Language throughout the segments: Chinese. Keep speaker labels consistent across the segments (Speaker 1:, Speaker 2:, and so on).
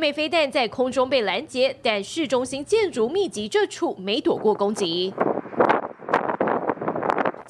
Speaker 1: 枚飞弹在空中被拦截，但市中心建筑密集这处没躲过攻击。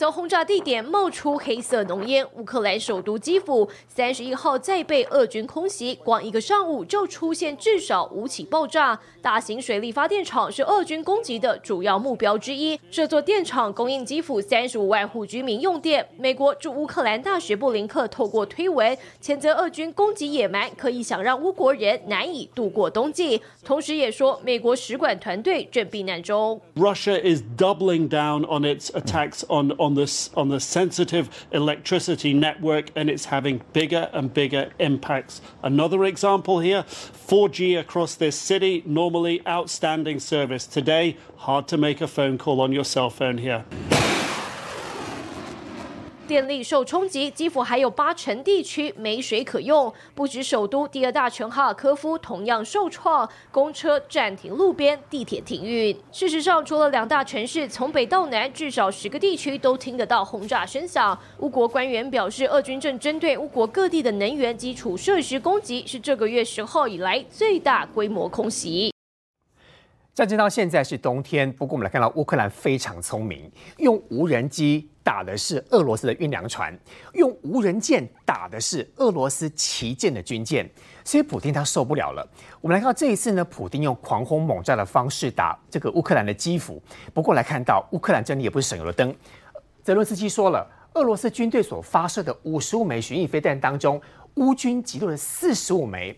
Speaker 1: 遭轰炸地点冒出黑色浓烟，乌克兰首都基辅三十一号再被俄军空袭，光一个上午就出现至少五起爆炸。大型水力发电厂是俄军攻击的主要目标之一。这座电厂供应基辅三十五万户居民用电。美国驻乌克兰大使布林克透过推文谴责俄军攻击野蛮，可以想让乌国人难以度过冬季。同时也说，美国使馆团队正避难中。
Speaker 2: Russia is doubling down on its attacks on on this on the sensitive electricity network, and it's having bigger and bigger impacts. Another example here: 4G across this city. Normally outstanding service. Today, hard to make a phone call on your cell phone here.
Speaker 1: 电力受冲击，基辅还有八成地区没水可用。不止首都第二大城哈尔科夫同样受创，公车暂停路边，地铁停运。事实上，除了两大城市，从北到南，至少十个地区都听得到轰炸声响。乌国官员表示，俄军正针对乌国各地的能源基础设施攻击，是这个月十号以来最大规模空袭。
Speaker 3: 战争到现在是冬天，不过我们来看到乌克兰非常聪明，用无人机打的是俄罗斯的运粮船，用无人舰打的是俄罗斯旗舰的军舰，所以普京他受不了了。我们来看到这一次呢，普京用狂轰猛炸的方式打这个乌克兰的基辅，不过来看到乌克兰真的也不是省油的灯。泽伦斯基说了，俄罗斯军队所发射的五十五枚巡弋飞弹当中，乌军击落了四十五枚。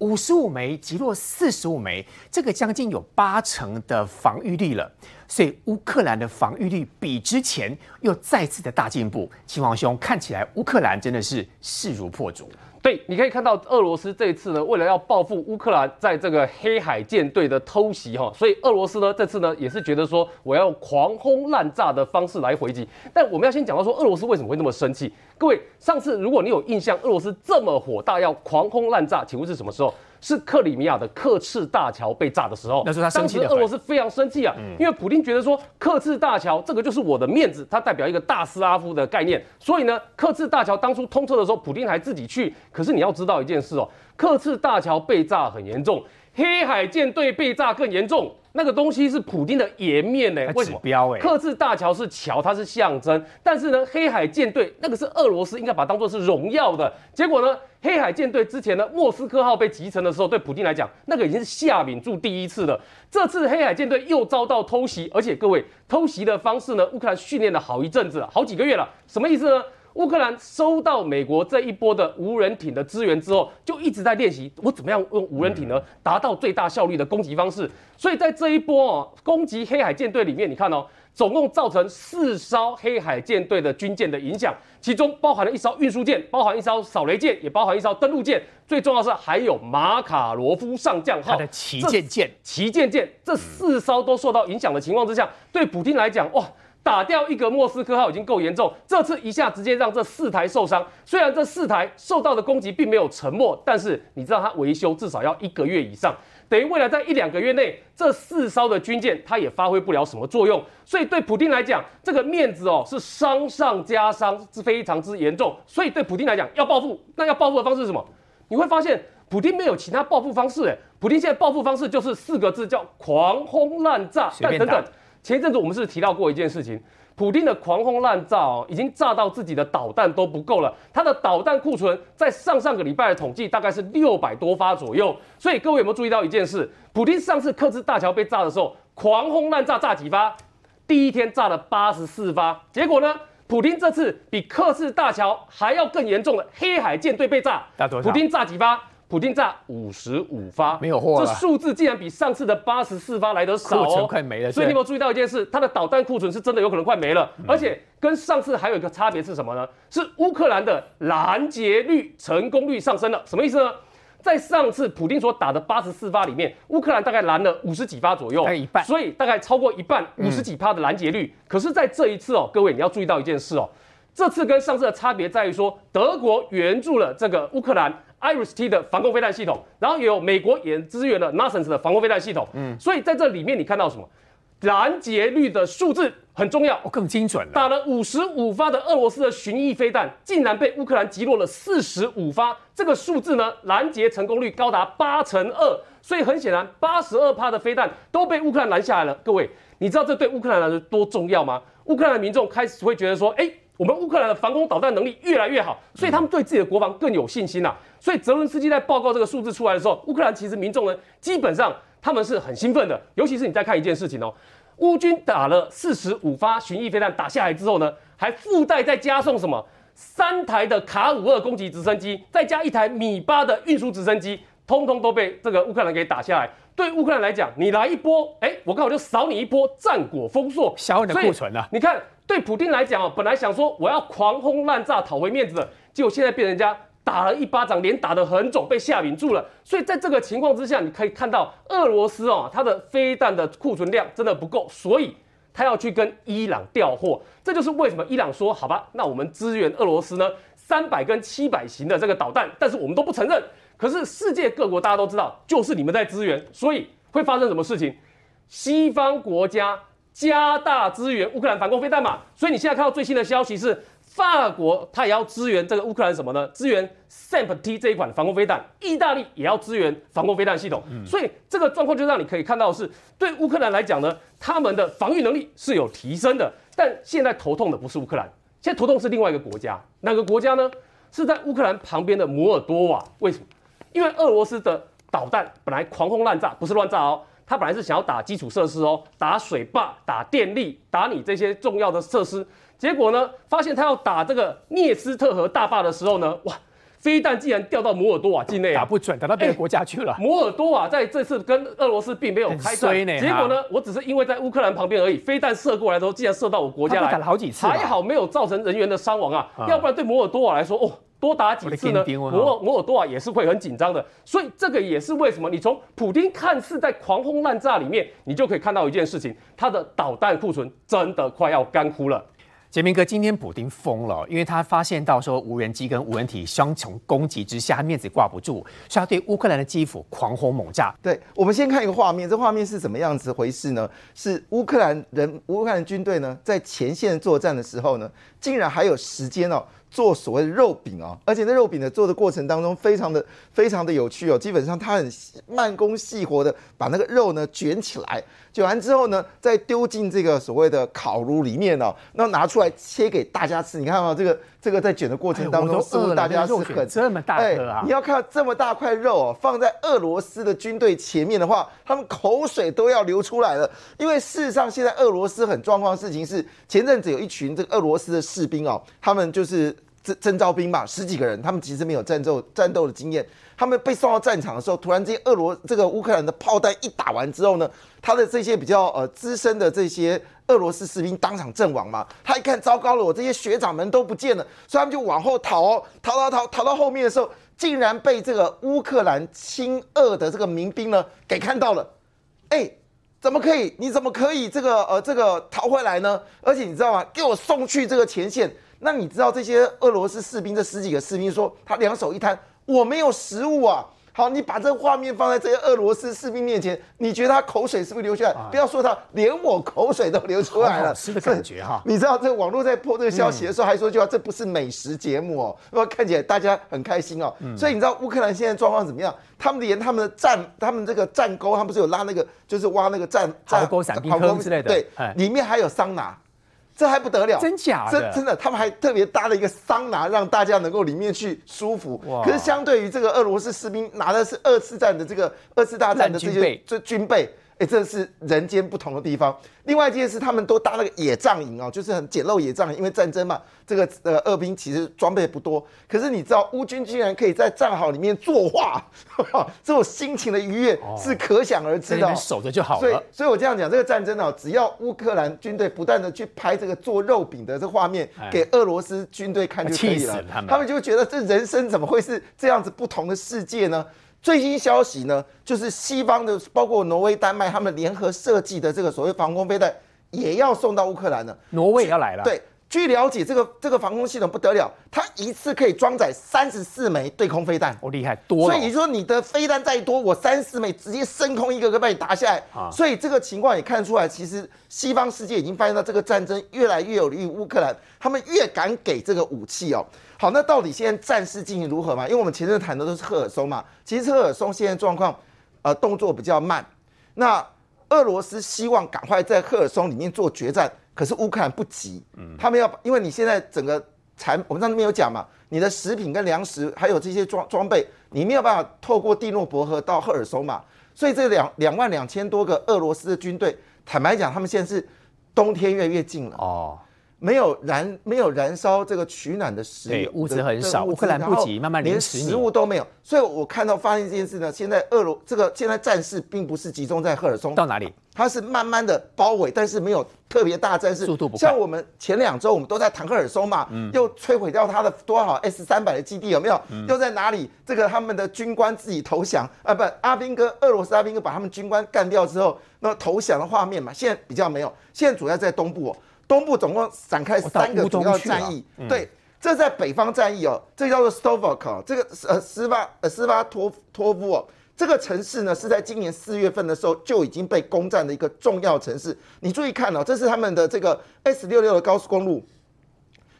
Speaker 3: 五十五枚击落四十五枚，这个将近有八成的防御力了。所以乌克兰的防御力比之前又再次的大进步。秦王兄看起来乌克兰真的是势如破竹。
Speaker 4: 对，你可以看到俄罗斯这次呢，为了要报复乌克兰在这个黑海舰队的偷袭哈，所以俄罗斯呢这次呢也是觉得说我要狂轰滥炸的方式来回击。但我们要先讲到说俄罗斯为什么会那么生气？各位，上次如果你有印象，俄罗斯这么火大要狂轰滥炸，请问是什么时候？是克里米亚的克赤大桥被炸的时候，
Speaker 3: 那是他生气的。
Speaker 4: 俄罗斯非常生气啊，因为普京觉得说克赤大桥这个就是我的面子，它代表一个大斯拉夫的概念，所以呢，克赤大桥当初通车的时候，普京还自己去。可是你要知道一件事哦，克赤大桥被炸很严重，黑海舰队被炸更严重。那个东西是普京的颜面呢？为什么？克制大桥是桥，它是象征。但是呢，黑海舰队那个是俄罗斯应该把它当做是荣耀的。结果呢，黑海舰队之前呢，莫斯科号被击沉的时候，对普京来讲，那个已经是下敏柱第一次了。这次黑海舰队又遭到偷袭，而且各位偷袭的方式呢，乌克兰训练了好一阵子，好几个月了。什么意思呢？乌克兰收到美国这一波的无人艇的支援之后，就一直在练习我怎么样用无人艇呢，达到最大效率的攻击方式。所以在这一波哦攻击黑海舰队里面，你看哦，总共造成四艘黑海舰队的军舰的影响，其中包含了一艘运输舰，包含一艘扫雷舰，也包含一艘登陆舰。最重要是还有马卡罗夫上将号
Speaker 3: 的旗舰舰，
Speaker 4: 旗舰舰这四艘都受到影响的情况之下，对普京来讲，哇！打掉一个莫斯科号已经够严重，这次一下直接让这四台受伤。虽然这四台受到的攻击并没有沉没，但是你知道它维修至少要一个月以上，等于未来在一两个月内，这四艘的军舰它也发挥不了什么作用。所以对普京来讲，这个面子哦是伤上加伤，是非常之严重。所以对普京来讲要报复，那要报复的方式是什么？你会发现普京没有其他报复方式，哎，普京现在报复方式就是四个字，叫狂轰滥炸。
Speaker 3: 但等等。
Speaker 4: 前一阵子我们是提到过一件事情，普京的狂轰滥炸哦，已经炸到自己的导弹都不够了。他的导弹库存在上上个礼拜的统计大概是六百多发左右。所以各位有没有注意到一件事？普京上次克制大桥被炸的时候，狂轰滥炸炸几发？第一天炸了八十四发。结果呢？普京这次比克制大桥还要更严重的黑海舰队被炸，普京炸几发？普京炸五十五发，
Speaker 3: 没有货
Speaker 4: 这数字竟然比上次的八十四发来得少，
Speaker 3: 库存快没了。
Speaker 4: 所以你有没有注意到一件事？它的导弹库存是真的有可能快没了，而且跟上次还有一个差别是什么呢？是乌克兰的拦截率、成功率上升了。什么意思呢？在上次普京所打的八十四发里面，乌克兰大概拦了五十几发左右，
Speaker 3: 大概一半，
Speaker 4: 所以大概超过一半，五十几发的拦截率。可是，在这一次哦，各位你要注意到一件事哦，这次跟上次的差别在于说，德国援助了这个乌克兰。Iris-T 的防空飞弹系统，然后也有美国也支援了 n a s a n s 的防空飞弹系统。嗯，所以在这里面你看到什么？拦截率的数字很重要，
Speaker 3: 更精准了。
Speaker 4: 打了五十五发的俄罗斯的巡弋飞弹，竟然被乌克兰击落了四十五发，这个数字呢，拦截成功率高达八成二。所以很显然，八十二帕的飞弹都被乌克兰拦下来了。各位，你知道这对乌克兰来说多重要吗？乌克兰的民众开始会觉得说，哎，我们乌克兰的防空导弹能力越来越好，所以他们对自己的国防更有信心呐。所以泽伦斯基在报告这个数字出来的时候，乌克兰其实民众呢，基本上。他们是很兴奋的，尤其是你再看一件事情哦，乌军打了四十五发巡弋飞弹打下来之后呢，还附带再加送什么三台的卡五二攻击直升机，再加一台米八的运输直升机，通通都被这个乌克兰给打下来。对乌克兰来讲，你来一波，哎，我刚好就扫你一波，战果丰硕，
Speaker 3: 小你的库存了。
Speaker 4: 你看，对普京来讲哦，本来想说我要狂轰滥炸讨回面子的，结果现在被人家。打了一巴掌，脸打得很肿，被吓晕住了。所以在这个情况之下，你可以看到俄罗斯哦，它的飞弹的库存量真的不够，所以他要去跟伊朗调货。这就是为什么伊朗说好吧，那我们支援俄罗斯呢，三百跟七百型的这个导弹，但是我们都不承认。可是世界各国大家都知道，就是你们在支援，所以会发生什么事情？西方国家加大支援乌克兰反攻飞弹嘛。所以你现在看到最新的消息是。法国它也要支援这个乌克兰什么呢？支援 SAMP-T 这一款防空飞弹。意大利也要支援防空飞弹系统。所以这个状况就让你可以看到，是对乌克兰来讲呢，他们的防御能力是有提升的。但现在头痛的不是乌克兰，现在头痛是另外一个国家。哪个国家呢？是在乌克兰旁边的摩尔多瓦。为什么？因为俄罗斯的导弹本来狂轰滥炸，不是乱炸哦，它本来是想要打基础设施哦，打水坝、打电力、打你这些重要的设施。结果呢？发现他要打这个涅斯特河大坝的时候呢，哇，飞弹竟然掉到摩尔多瓦境内，
Speaker 3: 打不准，打到别的国家去了。
Speaker 4: 摩尔多瓦在这次跟俄罗斯并没有开战，结果呢，我只是因为在乌克兰旁边而已，飞弹射过来的时候，竟然射到我国家来，
Speaker 3: 打了好几次，
Speaker 4: 还好没有造成人员的伤亡啊，要不然对摩尔多瓦来说，哦，多打几次呢，摩摩尔多瓦也是会很紧张的。所以这个也是为什么你从普京看似在狂轰滥炸里面，你就可以看到一件事情，他的导弹库存真的快要干枯了。
Speaker 3: 杰明哥，今天普丁疯了，因为他发现到说无人机跟无人体双重攻击之下，面子挂不住，所以他对乌克兰的基辅狂轰猛炸。
Speaker 5: 对，我们先看一个画面，这画面是怎么样子回事呢？是乌克兰人，乌克兰军队呢在前线作战的时候呢，竟然还有时间哦。做所谓的肉饼啊，而且那肉饼的做的过程当中非常的非常的有趣哦。基本上他很慢工细活的把那个肉呢卷起来，卷完之后呢，再丢进这个所谓的烤炉里面哦，那拿出来切给大家吃。你看到这个这个在卷的过程当中，
Speaker 3: 是大家是很
Speaker 5: 这
Speaker 3: 么大！
Speaker 5: 你要看这么大块肉哦，放在俄罗斯的军队前面的话，他们口水都要流出来了。因为事实上，现在俄罗斯很状况的事情是，前阵子有一群这个俄罗斯的士兵哦，他们就是。征征召兵嘛，十几个人，他们其实没有战斗战斗的经验。他们被送到战场的时候，突然间，俄罗这个乌克兰的炮弹一打完之后呢，他的这些比较呃资深的这些俄罗斯士兵当场阵亡嘛。他一看，糟糕了，我这些学长们都不见了，所以他们就往后逃，逃逃逃逃到后面的时候，竟然被这个乌克兰亲俄的这个民兵呢给看到了。哎，怎么可以？你怎么可以这个呃这个逃回来呢？而且你知道吗？给我送去这个前线。那你知道这些俄罗斯士兵这十几个士兵说，他两手一摊，我没有食物啊。好，你把这个画面放在这些俄罗斯士兵面前，你觉得他口水是不是流出来？不要说他，连我口水都流出来了，
Speaker 3: 是的感觉哈。
Speaker 5: 你知道这个网络在播这个消息的时候，还说句话，这不是美食节目哦，那看起来大家很开心哦。所以你知道乌克兰现在状况怎么样？他们连他们的战，他们这个战沟，他们不是有拉那个，就是挖那个战
Speaker 3: 壕沟、闪避坑之类的，
Speaker 5: 对，里面还有桑拿。这还不得了，
Speaker 3: 真假
Speaker 5: 的？真真的，他们还特别搭了一个桑拿，让大家能够里面去舒服。可是相对于这个俄罗斯士兵拿的是二次战的这个二次大战的这些这军备，哎，这是人间不同的地方。另外一件事，他们都搭那个野帐营哦，就是很简陋野帐营，因为战争嘛，这个呃，俄兵其实装备不多。可是你知道，乌军居然可以在战壕里面作画，这种心情的愉悦是可想而知的。
Speaker 3: 守着就好了。
Speaker 5: 所以，所以我这样讲，这个战争哦，只要乌克兰军队不断的去拍这个做肉饼的这画面给俄罗斯军队看就可以了，他们就觉得这人生怎么会是这样子不同的世界呢？最新消息呢，就是西方的，包括挪威、丹麦，他们联合设计的这个所谓防空飞弹，也要送到乌克兰了。
Speaker 3: 挪威也要来了。
Speaker 5: 对，据了解，这个这个防空系统不得了，它一次可以装载三十四枚对空飞弹。
Speaker 3: 哦，厉害多了。
Speaker 5: 所以你说你的飞弹再多，我三四枚直接升空一个个把你打下来。
Speaker 3: 啊
Speaker 5: 所以这个情况也看出来，其实西方世界已经发现到这个战争越来越有利于乌克兰，他们越敢给这个武器哦。好，那到底现在战事进行如何嘛？因为我们前阵谈的都是赫尔松嘛，其实赫尔松现在状况，呃，动作比较慢。那俄罗斯希望赶快在赫尔松里面做决战，可是乌克兰不急，他们要因为你现在整个产，我们上次没有讲嘛，你的食品跟粮食还有这些装装备，你没有办法透过蒂诺伯河到赫尔松嘛，所以这两两万两千多个俄罗斯的军队，坦白讲，他们现在是冬天越来越近了。
Speaker 3: 哦，
Speaker 5: 没有燃没有燃烧这个取暖的食
Speaker 3: 对
Speaker 5: 油，
Speaker 3: 物资很少
Speaker 5: 的
Speaker 3: 乌克兰不急慢慢
Speaker 5: 连食物都没有。所以我看到发现这件事呢，现在俄罗这个现在战事并不是集中在赫尔松，
Speaker 3: 到哪里？
Speaker 5: 它是慢慢的包围，但是没有特别大的战事。
Speaker 3: 速度不快
Speaker 5: 像我们前两周我们都在谈赫尔松嘛，又摧毁掉他的多少 S 三百的基地，有没有？又在哪里？这个他们的军官自己投降啊，不，阿兵哥，俄罗斯阿兵哥把他们军官干掉之后，那投降的画面嘛，现在比较没有，现在主要在东部、哦，东部总共展开三个主要战役，对。这在北方战役哦，这叫做 Stovok 哦，这个呃斯巴呃斯巴托托夫哦，这个城市呢是在今年四月份的时候就已经被攻占的一个重要城市。你注意看哦，这是他们的这个 S 六六的高速公路，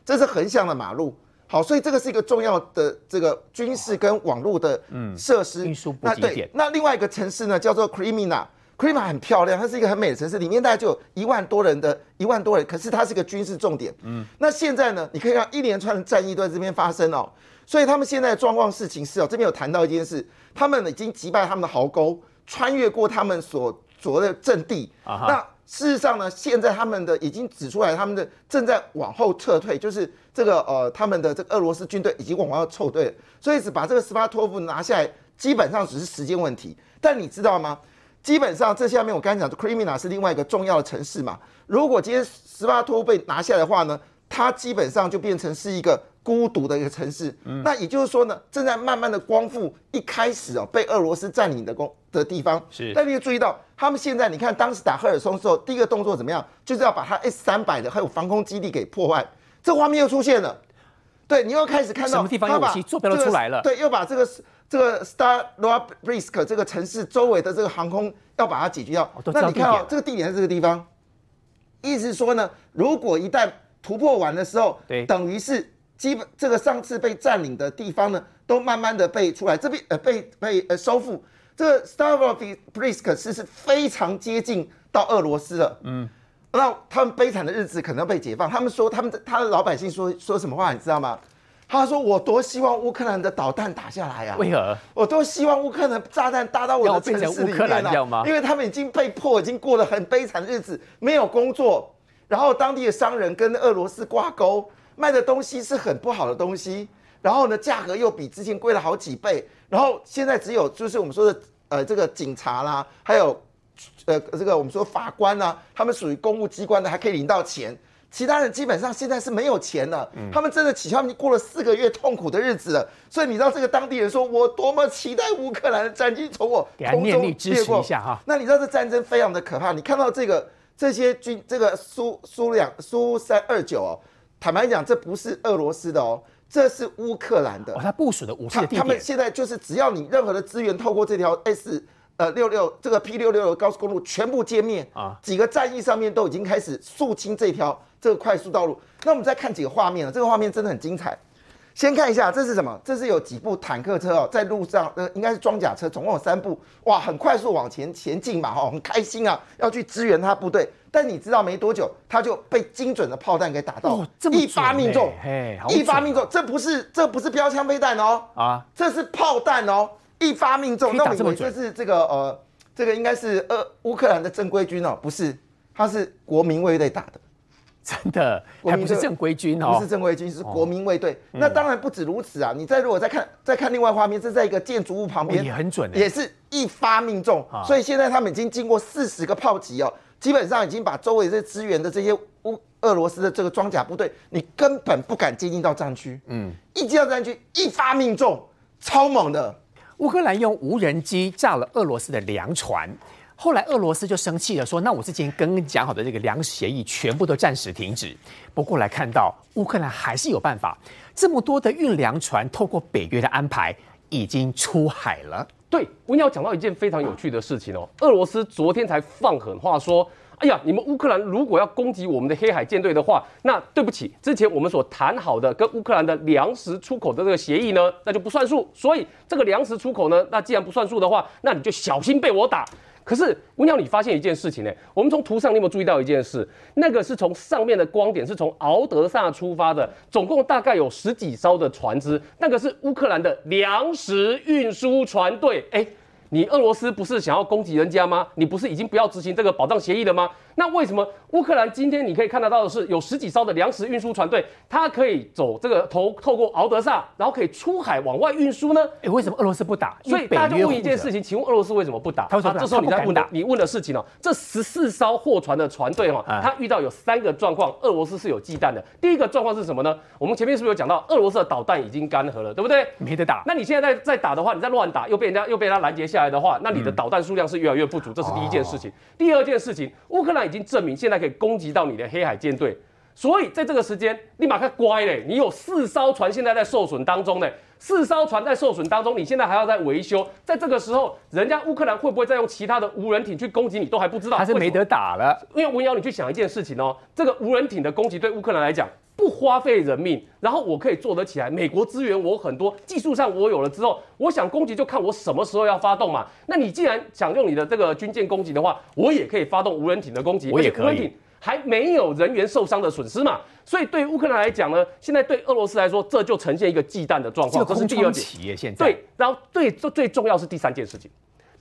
Speaker 5: 这是横向的马路。好，所以这个是一个重要的这个军事跟网络的设施、
Speaker 3: 运输补
Speaker 5: 那对，那另外一个城市呢叫做 Krimina。Krima 很漂亮，它是一个很美的城市，里面大概就有一万多人的一万多人，可是它是个军事重点。嗯，那现在呢，你可以看一连串的战役都在这边发生哦，所以他们现在的状况事情是哦，这边有谈到一件事，他们已经击败他们的壕沟，穿越过他们所所谓的阵地。
Speaker 3: 啊
Speaker 5: 那事实上呢，现在他们的已经指出来，他们的正在往后撤退，就是这个呃，他们的这个俄罗斯军队已经往后撤退了，所以只把这个斯巴托夫拿下来，基本上只是时间问题。但你知道吗？基本上这下面我刚才讲的 Krimina 是另外一个重要的城市嘛。如果今天斯巴托被拿下的话呢，它基本上就变成是一个孤独的一个城市。那也就是说呢，正在慢慢的光复一开始哦被俄罗斯占领的公的地方。
Speaker 3: 是
Speaker 5: 但你要注意到，他们现在你看当时打赫尔松的时候，第一个动作怎么样？就是要把它 S 三百的还有防空基地给破坏。这画面又出现了。对，你又开始看到
Speaker 3: 什么地方有
Speaker 5: 他把
Speaker 3: 武器坐标都
Speaker 5: 这个
Speaker 3: 出来了。
Speaker 5: 对，又把这个这个 Star l o b r i s k 这个城市周围的这个航空要把它解决掉。那你看哦
Speaker 3: 地点了，
Speaker 5: 这个地点在这个地方，意思是说呢，如果一旦突破完的时候，
Speaker 3: 对。
Speaker 5: 等于是基本这个上次被占领的地方呢，都慢慢的被出来，这边呃被被呃收复。这个 Stavropolsk 是是非常接近到俄罗斯了，嗯，那他们悲惨的日子可能要被解放。他们说他们的他的老百姓说说什么话，你知道吗？他说：“我多希望乌克兰的导弹打下来啊！
Speaker 3: 为何？
Speaker 5: 我多希望乌克兰的炸弹搭到我
Speaker 3: 要
Speaker 5: 的城市里
Speaker 3: 变成乌克兰
Speaker 5: 面
Speaker 3: 这样吗，
Speaker 5: 因为他们已经被迫，已经过了很悲惨的日子，没有工作，然后当地的商人跟俄罗斯挂钩，卖的东西是很不好的东西，然后呢，价格又比之前贵了好几倍，然后现在只有就是我们说的呃这个警察啦，还有呃这个我们说法官啊、他们属于公务机关的还可以领到钱。其他人基本上现在是没有钱了，
Speaker 3: 嗯
Speaker 5: 他们真的起，他们已经过了四个月痛苦的日子了。所以你知道这个当地人说，我多么期待乌克兰的战机从我空中掠过
Speaker 3: 一下哈
Speaker 5: 那你知道这战争非常的可怕，你看到这个这些军这个苏苏两苏三二九哦，坦白讲这不是俄罗斯的哦，这是乌克兰的
Speaker 3: 哦，。他部署的武器
Speaker 5: 他们现在就是只要你任何的资源透过这条 S 呃六六这个 P 六六的高速公路全部歼灭
Speaker 3: 啊
Speaker 5: 几个战役上面都已经开始肃清这条这个快速道路。那我们再看几个画面了，这个画面真的很精彩。先看一下这是什么？这是有几部坦克车哦，在路上，呃，应该是装甲车，总共有三部，哇，很快速往前前进嘛，哈，很开心啊，要去支援他部队。但你知道没多久，他就被精准的炮弹给打到，
Speaker 3: 哦这么
Speaker 5: 一发命中
Speaker 3: 欸嘿
Speaker 5: 一发命中，这不是这不是标枪飞弹哦，
Speaker 3: 啊，
Speaker 5: 这是炮弹哦，一发命中。那我以为
Speaker 3: 打这么准
Speaker 5: 这是这个呃，这个应该是呃乌克兰的正规军哦，不是，他是国民卫队打的。
Speaker 3: 真的不是正规军哦
Speaker 5: 不是，正规军，是国民卫队。那当然不止如此啊！你再如果再看再看另外画面，这在一个建筑物旁边，
Speaker 3: 哦也很准欸
Speaker 5: 也是一发命中
Speaker 3: 啊。
Speaker 5: 所以现在他们已经经过四十个炮击哦，基本上已经把周围这支援的这些乌俄罗斯的这个装甲部队，你根本不敢接近到战区。嗯，一接到战区，一发命中，超猛的。
Speaker 3: 乌克兰用无人机炸了俄罗斯的粮船。后来俄罗斯就生气了，说：“那我之前跟你讲好的这个粮食协议全部都暂时停止。”不过来看到乌克兰还是有办法，这么多的运粮船透过北约的安排已经出海了。
Speaker 4: 对，我要讲到一件非常有趣的事情哦，俄罗斯昨天才放狠话说。哎呀，你们乌克兰如果要攻击我们的黑海舰队的话，那对不起，之前我们所谈好的跟乌克兰的粮食出口的这个协议呢，那就不算数。所以这个粮食出口呢，那既然不算数的话，那你就小心被我打。可是温鸟，你发现一件事情呢？我们从图上你有没有注意到一件事？那个是从上面的光点是从敖德萨出发的，总共大概有十几艘的船只，那个是乌克兰的粮食运输船队。哎。你俄罗斯不是想要攻击人家吗？你不是已经不要执行这个保障协议了吗？那为什么乌克兰今天你可以看得到的是有十几艘的粮食运输船队，它可以走这个头透过敖德萨，然后可以出海往外运输呢？
Speaker 3: 哎，为什么俄罗斯不打？
Speaker 4: 所以大家就问一件事情，请问俄罗斯为什么不打？
Speaker 3: 他说
Speaker 4: 这时候你在问的，你问的事情哦，这十四艘货船的船队哈，它遇到有三个状况，俄罗斯是有忌惮的。第一个状况是什么呢？我们前面是不是有讲到，俄罗斯的导弹已经干涸了，对不对？
Speaker 3: 没得打。
Speaker 4: 那你现在在在打的话，你在乱打，又被人家又被他拦截下来的话，那你的。导弹数量是越来越不足，这是第一件事情。第二件事情，乌克兰已经证明现在可以攻击到你的黑海舰队，所以在这个时间，立马看乖嘞，你有四艘船现在在受损当中呢，四艘船在受损当中，你现在还要在维修，在这个时候，人家乌克兰会不会再用其他的无人艇去攻击你，都还不知道，
Speaker 3: 还是没得打了。
Speaker 4: 因为文瑶，你去想一件事情哦，这个无人艇的攻击对乌克兰来讲。不花费人命，然后我可以做得起来。美国资源我很多，技术上我有了之后，我想攻击就看我什么时候要发动嘛。那你既然想用你的这个军舰攻击的话，我也可以发动无人艇的攻击，
Speaker 3: 我也可
Speaker 4: 以，还没有人员受伤的损失嘛。所以对乌克兰来讲呢，现在对俄罗斯来说，这就呈现一个忌惮的状况。
Speaker 3: 这是第二点。现在
Speaker 4: 对，然后最最最重要是第三件事情。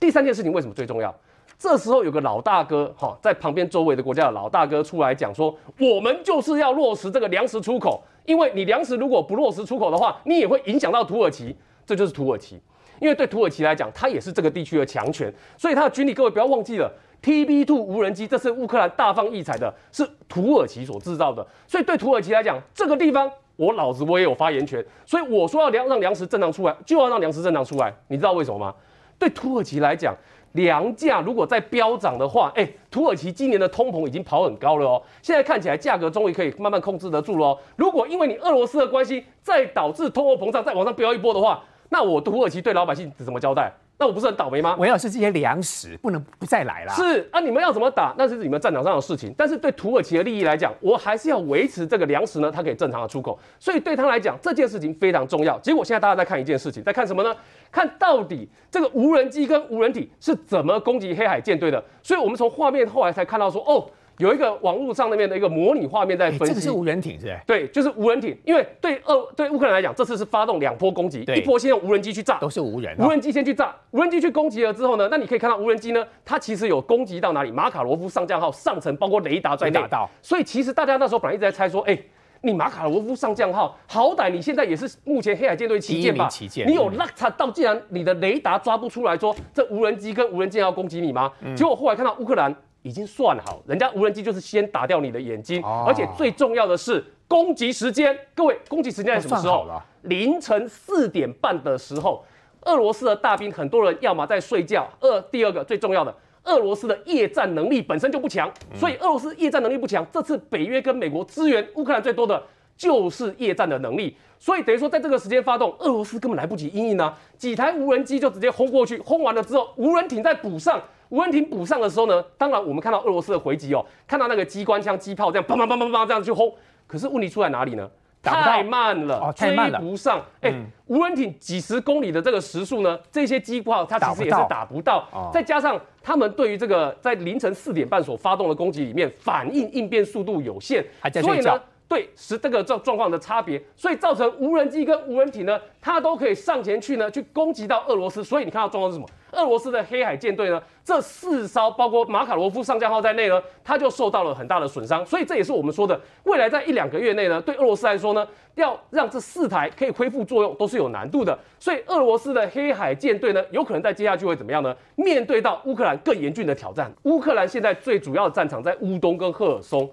Speaker 4: 第三件事情为什么最重要？这时候有个老大哥哈，在旁边周围的国家的老大哥出来讲说，我们就是要落实这个粮食出口，因为你粮食如果不落实出口的话，你也会影响到土耳其，这就是土耳其，因为对土耳其来讲，它也是这个地区的强权，所以它的军力，各位不要忘记了，TB2 无人机，这是乌克兰大放异彩的，是土耳其所制造的，所以对土耳其来讲，这个地方我老子我也有发言权，所以我说要粮让粮食正常出来，就要让粮食正常出来，你知道为什么吗？对土耳其来讲。粮价如果再飙涨的话，哎，土耳其今年的通膨已经跑很高了哦。现在看起来价格终于可以慢慢控制得住了哦。如果因为你俄罗斯的关系，再导致通货膨胀再往上飙一波的话，那我土耳其对老百姓怎么交代？那我不是很倒霉吗？
Speaker 3: 我要是这些粮食不能不再来了。
Speaker 4: 是啊，你们要怎么打，那是你们战场上的事情。但是对土耳其的利益来讲，我还是要维持这个粮食呢，它可以正常的出口。所以对他来讲，这件事情非常重要。结果现在大家在看一件事情，在看什么呢？看到底这个无人机跟无人艇是怎么攻击黑海舰队的。所以我们从画面后来才看到说，哦。有一个网络上那边的一个模拟画面在分析，这
Speaker 3: 个是无人艇是？
Speaker 4: 对，就是无人艇。因为对俄对乌克兰来讲，这次是发动两波攻击，一波先用无人机去炸，
Speaker 3: 都是无人，
Speaker 4: 无人机先去炸，无人机去攻击了之后呢，那你可以看到无人机呢，它其实有攻击到哪里？马卡罗夫上将号上层，包括雷达在内。所以其实大家那时候本来一直在猜说，哎，你马卡罗夫上将号，好歹你现在也是目前黑海舰队旗舰吧？
Speaker 3: 旗舰，
Speaker 4: 你有拉差到，既然你的雷达抓不出来说这无人机跟无人舰要攻击你吗？结果后来看到乌克兰。已经算好，人家无人机就是先打掉你的眼睛，而且最重要的是攻击时间。各位，攻击时间在什么时候？凌晨四点半的时候，俄罗斯的大兵很多人要么在睡觉。二第二个最重要的，俄罗斯的夜战能力本身就不强，所以俄罗斯夜战能力不强。这次北约跟美国支援乌克兰最多的就是夜战的能力，所以等于说在这个时间发动，俄罗斯根本来不及应应啊，几台无人机就直接轰过去，轰完了之后，无人艇再补上。无人艇补上的时候呢，当然我们看到俄罗斯的回击哦，看到那个机关枪、机炮这样砰砰砰砰砰这样去轰，可是问题出在哪里呢？太慢了，追不上。哎，无人艇几十公里的这个时速呢，这些机炮它其实也是打不到。再加上他们对于这个在凌晨四点半所发动的攻击里面，反应应变速度有限，
Speaker 3: 所以呢。
Speaker 4: 对，是这个状状况的差别，所以造成无人机跟无人艇呢，它都可以上前去呢，去攻击到俄罗斯。所以你看到状况是什么？俄罗斯的黑海舰队呢，这四艘包括马卡罗夫上将号在内呢，它就受到了很大的损伤。所以这也是我们说的，未来在一两个月内呢，对俄罗斯来说呢，要让这四台可以恢复作用，都是有难度的。所以俄罗斯的黑海舰队呢，有可能在接下去会怎么样呢？面对到乌克兰更严峻的挑战。乌克兰现在最主要的战场在乌东跟赫尔松。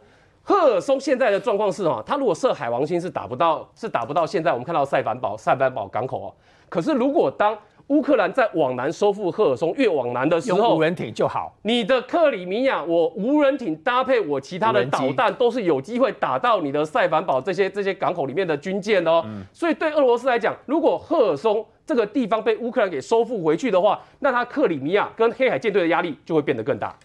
Speaker 4: 赫尔松现在的状况是哈，他如果射海王星是打不到，是打不到现在我们看到塞凡堡、塞班堡港口哦。可是如果当乌克兰在往南收复赫尔松，越往南的时候
Speaker 3: 用无，人艇就好。
Speaker 4: 你的克里米亚，我无人艇搭配我其他的导弹，都是有机会打到你的塞凡堡这些这些港口里面的军舰的哦。所以对俄罗斯来讲，如果赫尔松这个地方被乌克兰给收复回去的话，那他克里米亚跟黑海舰队的压力就会变得更大。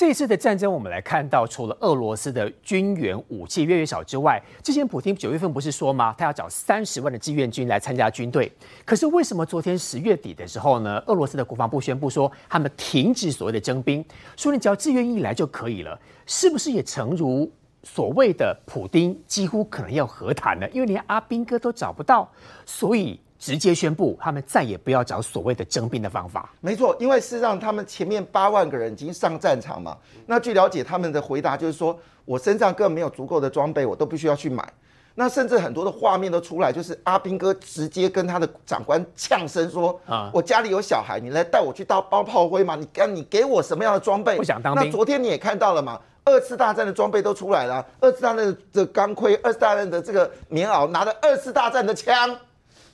Speaker 3: 这次的战争，我们来看到，除了俄罗斯的军援武器越来越少之外，之前普京九月份不是说吗？他要找三十万的志愿军来参加军队。可是为什么昨天十月底的时候呢？俄罗斯的国防部宣布说，他们停止所谓的征兵，说你只要志愿一来就可以了。是不是也诚如所谓的普丁几乎可能要和谈了？因为连阿兵哥都找不到，所以直接宣布他们再也不要找所谓的征兵的方法。
Speaker 5: 没错，因为事实上他们前面八万个人已经上战场嘛。那据了解，他们的回答就是说，我身上根本没有足够的装备，我都必须要去买。那甚至很多的画面都出来，就是阿兵哥直接跟他的长官呛声说：“
Speaker 3: 啊
Speaker 5: 啊，我家里有小孩，你来带我去当包炮灰嘛？你干你给我什么样的装备？
Speaker 3: 不想当兵
Speaker 5: 那昨天你也看到了嘛，二次大战的装备都出来了，二次大战的钢盔，二次大战的这个棉袄，拿着二次大战的枪。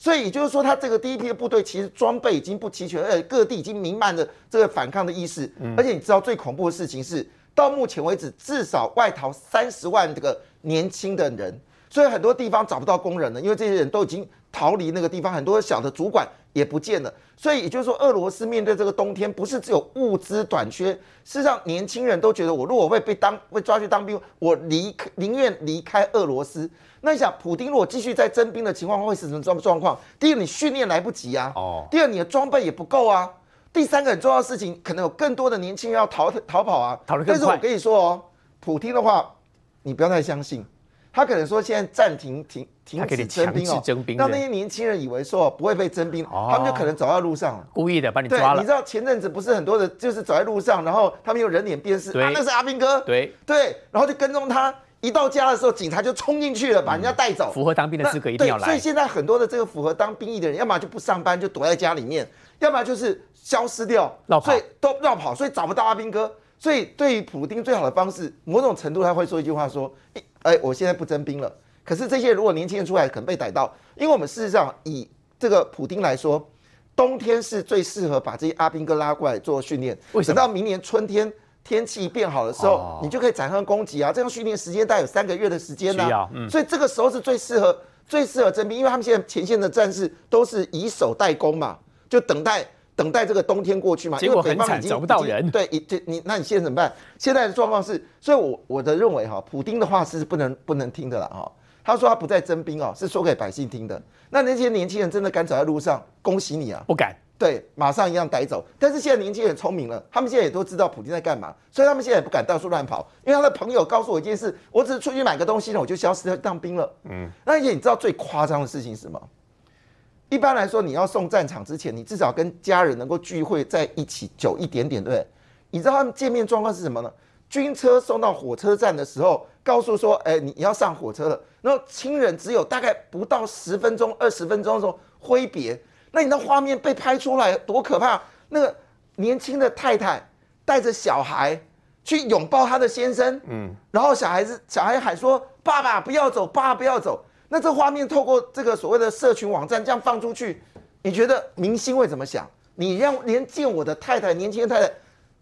Speaker 5: 所以也就是说，他这个第一批的部队其实装备已经不齐全，而且各地已经弥漫着这个反抗的意识。而且你知道最恐怖的事情是，到目前为止至少外逃三十万这个年轻的人，所以很多地方找不到工人了，因为这些人都已经逃离那个地方，很多小的主管也不见了。所以也就是说，俄罗斯面对这个冬天，不是只有物资短缺，事实上年轻人都觉得，我如果会被当被抓去当兵，我离开宁愿离开俄罗斯。那你想，普丁如果继续在征兵的情况，会是什么状状况？第一，你训练来不及啊；
Speaker 3: 哦
Speaker 5: 第二，你的装备也不够啊；第三个很重要的事情，可能有更多的年轻人要逃逃跑啊。但是我跟你说哦，普丁的话，你不要太相信，他可能说现在暂停停停止征兵哦，
Speaker 3: 征兵
Speaker 5: 让那些年轻人以为说不会被征兵，
Speaker 3: 哦
Speaker 5: 他们就可能走在路上了。
Speaker 3: 故意的把你
Speaker 5: 对
Speaker 3: 抓，了
Speaker 5: 你知。道前阵子不是很多的，就是走在路上，然后他们用人脸辨识，啊，那是阿兵哥，
Speaker 3: 对
Speaker 5: 对，然后就跟踪他，一到家的时候，警察就冲进去了，把人家带走。
Speaker 3: 符合当兵的资格一定要
Speaker 5: 来所以
Speaker 3: 来。
Speaker 5: 现在很多的这个符合当兵役的人，要么就不上班，就躲在家里面，要么就是消失掉，所以都绕跑，所以找不到阿兵哥。所以对于普丁最好的方式，某种程度他会说一句话说：“哎、哎我现在不征兵了。”可是这些如果年轻人出来，可能被逮到，因为我们事实上以这个普丁来说，冬天是最适合把这些阿兵哥拉过来做训练。
Speaker 3: 为什么
Speaker 5: 等到明年春天天气变好的时候，
Speaker 3: 哦
Speaker 5: 你就可以展开攻击啊！这样训练时间大概有三个月的时间呢、所以这个时候是最适合最适合征兵，因为他们现在前线的战士都是以守代攻嘛，就等待等待这个冬天过去嘛。
Speaker 3: 结果
Speaker 5: 北方已经
Speaker 3: 很惨找不到人
Speaker 5: 对，一这你那你现在怎么办？现在的状况是，所以我我的认为哈，普丁的话是不能不能听的了哈。他说他不再征兵哦，是说给百姓听的。那那些年轻人真的敢走在路上，恭喜你啊！
Speaker 3: 不敢。
Speaker 5: 对，马上一样逮走。但是现在年轻人聪明了，他们现在也都知道普京在干嘛，所以他们现在也不敢到处乱跑。因为他的朋友告诉我一件事，我只是出去买个东西呢，我就消失掉当兵了。嗯，那而且你知道最夸张的事情是什么？一般来说，你要送战场之前，你至少跟家人能够聚会在一起久一点点，对不对？你知道他们见面状况是什么呢？军车送到火车站的时候，告诉说，哎，你你要上火车了。然后亲人只有大概不到十分钟、二十分钟的时候挥别，那你那画面被拍出来多可怕！那个年轻的太太带着小孩去拥抱她的先生，嗯，然后小孩子小孩喊说：“爸爸不要走，爸爸不要走。”那这画面透过这个所谓的社群网站这样放出去，你觉得明星会怎么想？你让连见我的太太，年轻的太太，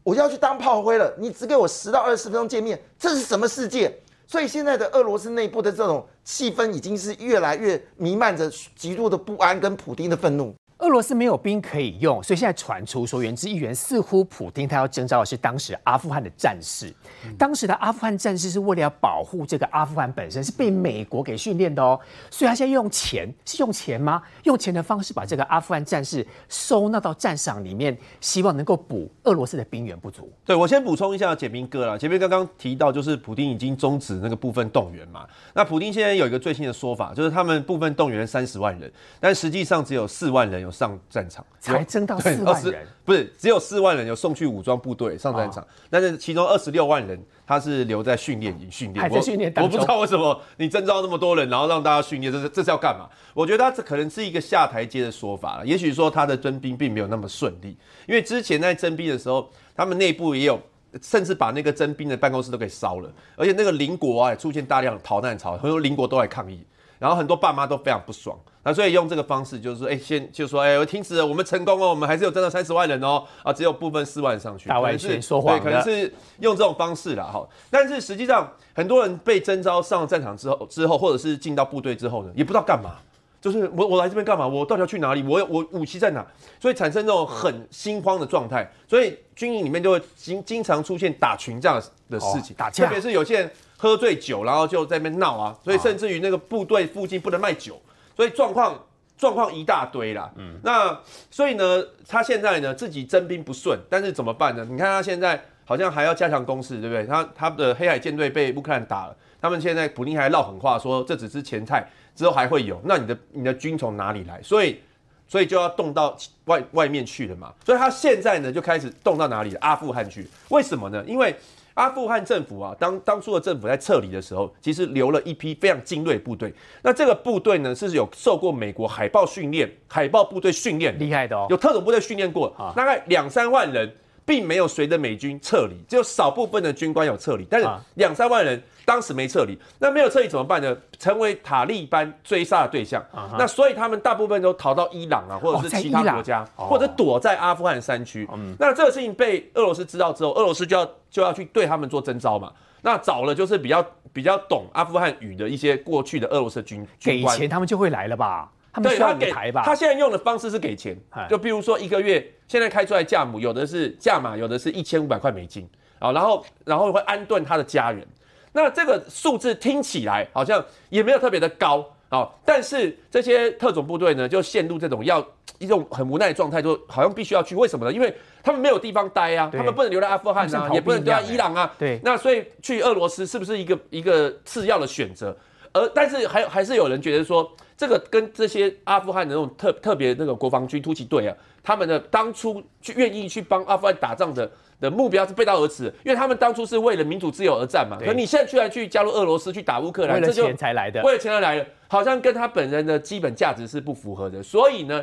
Speaker 5: 我要去当炮灰了，你只给我十到二十分钟见面，这是什么世界？所以现在的俄罗斯内部的这种气氛已经是越来越弥漫着极度的不安跟普丁的愤怒。
Speaker 3: 俄罗斯没有兵可以用，所以现在传出说，原之议员似乎普丁他要征召的是当时阿富汗的战士。当时的阿富汗战士是为了要保护这个阿富汗本身，是被美国给训练的哦。所以他现在用钱，是用钱吗？用钱的方式把这个阿富汗战士收纳到战场里面，希望能够补俄罗斯的兵源不足。
Speaker 6: 对我先补充一下简明哥啦，前面刚刚提到就是普丁已经终止那个部分动员嘛，那普丁现在有一个最新的说法，就是他们部分动员三十万人，但实际上只有四万人有上战场，
Speaker 3: 才征到
Speaker 6: 对
Speaker 3: 4万
Speaker 6: 20
Speaker 3: 人
Speaker 6: 不是只有四万人有送去武装部队上战场，但是其中二十六万人他是留在训练营训练，
Speaker 3: 还在
Speaker 6: 我
Speaker 3: 训练
Speaker 6: 我不知道为什么你征召那么多人，然后让大家训练，这是这是要干嘛？我觉得他这可能是一个下台阶的说法了，也许说他的征兵并没有那么顺利，因为之前在征兵的时候，他们内部也有。甚至把那个征兵的办公室都给烧了，而且那个邻国啊也出现大量的逃难潮，很多邻国都来抗议。然后很多爸妈都非常不爽，那所以用这个方式就是说，哎，先就说，哎，我停止了，我们成功哦，我们还是有增到三十万人哦，啊，只有部分四万上去，
Speaker 3: 大外宣说谎
Speaker 6: 对，可能是用这种方式啦，哈。但是实际上，很多人被征召上战场之后，之后或者是进到部队之后呢，也不知道干嘛。就是我我来这边干嘛？我到底要去哪里？我我武器在哪？所以产生这种很心慌的状态。所以军营里面就会经经常出现打群这样的事情，
Speaker 3: 打架
Speaker 6: 特别是有些人喝醉酒，然后就在那边闹啊。所以甚至于那个部队附近不能卖酒，所以状况状况一大堆啦。嗯，那所以呢，他现在呢自己征兵不顺，但是怎么办呢？你看他现在好像还要加强攻势，对不对？他他的黑海舰队被乌克兰打了，他们现在普京还唠狠话说这只是前菜。之后还会有，那你的你的军从哪里来？所以，所以就要动到外外面去了嘛。所以他现在呢就开始动到哪里？阿富汗去。为什么呢？因为阿富汗政府啊，当当初的政府在撤离的时候，其实留了一批非常精锐部队。那这个部队呢，是有受过美国海豹训练，海豹部队训练
Speaker 3: 厉害的哦，
Speaker 6: 有特种部队训练过，大概两三万人，并没有随着美军撤离，只有少部分的军官有撤离，但是两三万人。当时没撤离，那没有撤离怎么办呢？成为塔利班追杀的对象。那所以他们大部分都逃到伊朗啊，或者是其他国家，或者躲在阿富汗山区。那这个事情被俄罗斯知道之后，俄罗斯就要就要去对他们做征召嘛。那找了就是比较比较懂阿富汗语的一些过去的俄罗斯军
Speaker 3: 军官，给钱他们就会来了吧？他们需要给台吧？
Speaker 6: 他现在用的方式是给钱，就比如说一个月现在开出来价目，有的是价码，有的是一千五百块美金啊，然后然后会安顿他的家人。那这个数字听起来好像也没有特别的高啊，但是这些特种部队呢，就陷入这种要一种很无奈的状态，就好像必须要去。为什么呢？因为他们没有地方待啊，他们不能留在阿富汗啊，也不能留在伊朗啊。
Speaker 3: 对，
Speaker 6: 那所以去俄罗斯是不是一个一个次要的选择？而但是还还是有人觉得说，这个跟这些阿富汗的那种特特别那个国防军突击队啊，他们的当初去愿意去帮阿富汗打仗的。的目标是背道而驰，因为他们当初是为了民主自由而战嘛。可你现在居然去加入俄罗斯去打乌克兰，
Speaker 3: 为了钱才来的，
Speaker 6: 为了钱而来的，好像跟他本人的基本价值是不符合的。所以呢，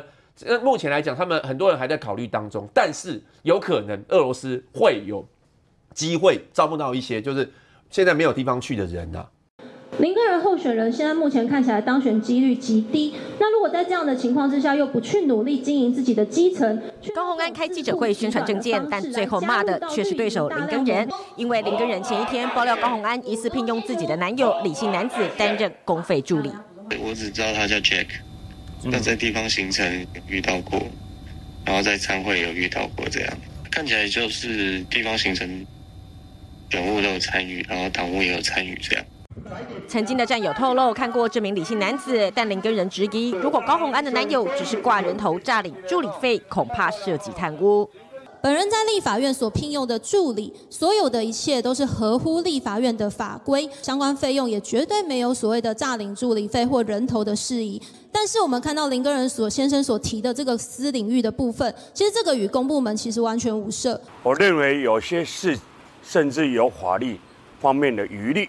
Speaker 6: 目前来讲，他们很多人还在考虑当中，但是有可能俄罗斯会有机会招募到一些就是现在没有地方去的人呐。
Speaker 7: 林根人候选人现在目前看起来当选几率极低。那如果在这样的情况之下，又不去努力经营自己的基层，
Speaker 1: 高鸿安开记者会宣传政见，但最后骂的却是对手林根人，因为林根人前一天爆料高鸿安疑似聘用自己的男友李姓男子担任公费助理。
Speaker 8: 我只知道他叫 Jack，那在地方行程遇到过，然后在参会有遇到过，这样看起来就是地方行程人物都有参与，然后党务也有参与，这样。
Speaker 1: 曾经的战友透露看过这名李姓男子，但林根人质疑，如果高红安的男友只是挂人头诈领助理费，恐怕涉及贪污。
Speaker 7: 本人在立法院所聘用的助理，所有的一切都是合乎立法院的法规，相关费用也绝对没有所谓的诈领助理费或人头的事宜。但是我们看到林根人所先生所提的这个私领域的部分，其实这个与公部门其实完全无涉。
Speaker 9: 我认为有些事甚至有法律方面的余力。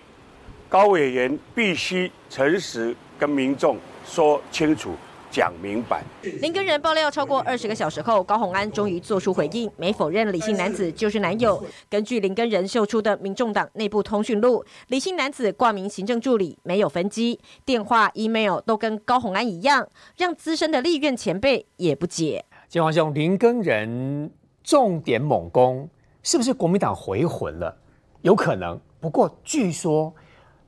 Speaker 9: 高委员必须诚实跟民众说清楚、讲明白。
Speaker 1: 林根人爆料超过二十个小时后，高鸿安终于做出回应，没否认李姓男子就是男友。根据林根人秀出的民众党内部通讯录，李姓男子挂名行政助理，没有分机，电话、email 都跟高鸿安一样，让资深的立院前辈也不解。
Speaker 3: 金王兄，林根人重点猛攻，是不是国民党回魂了？有可能，不过据说。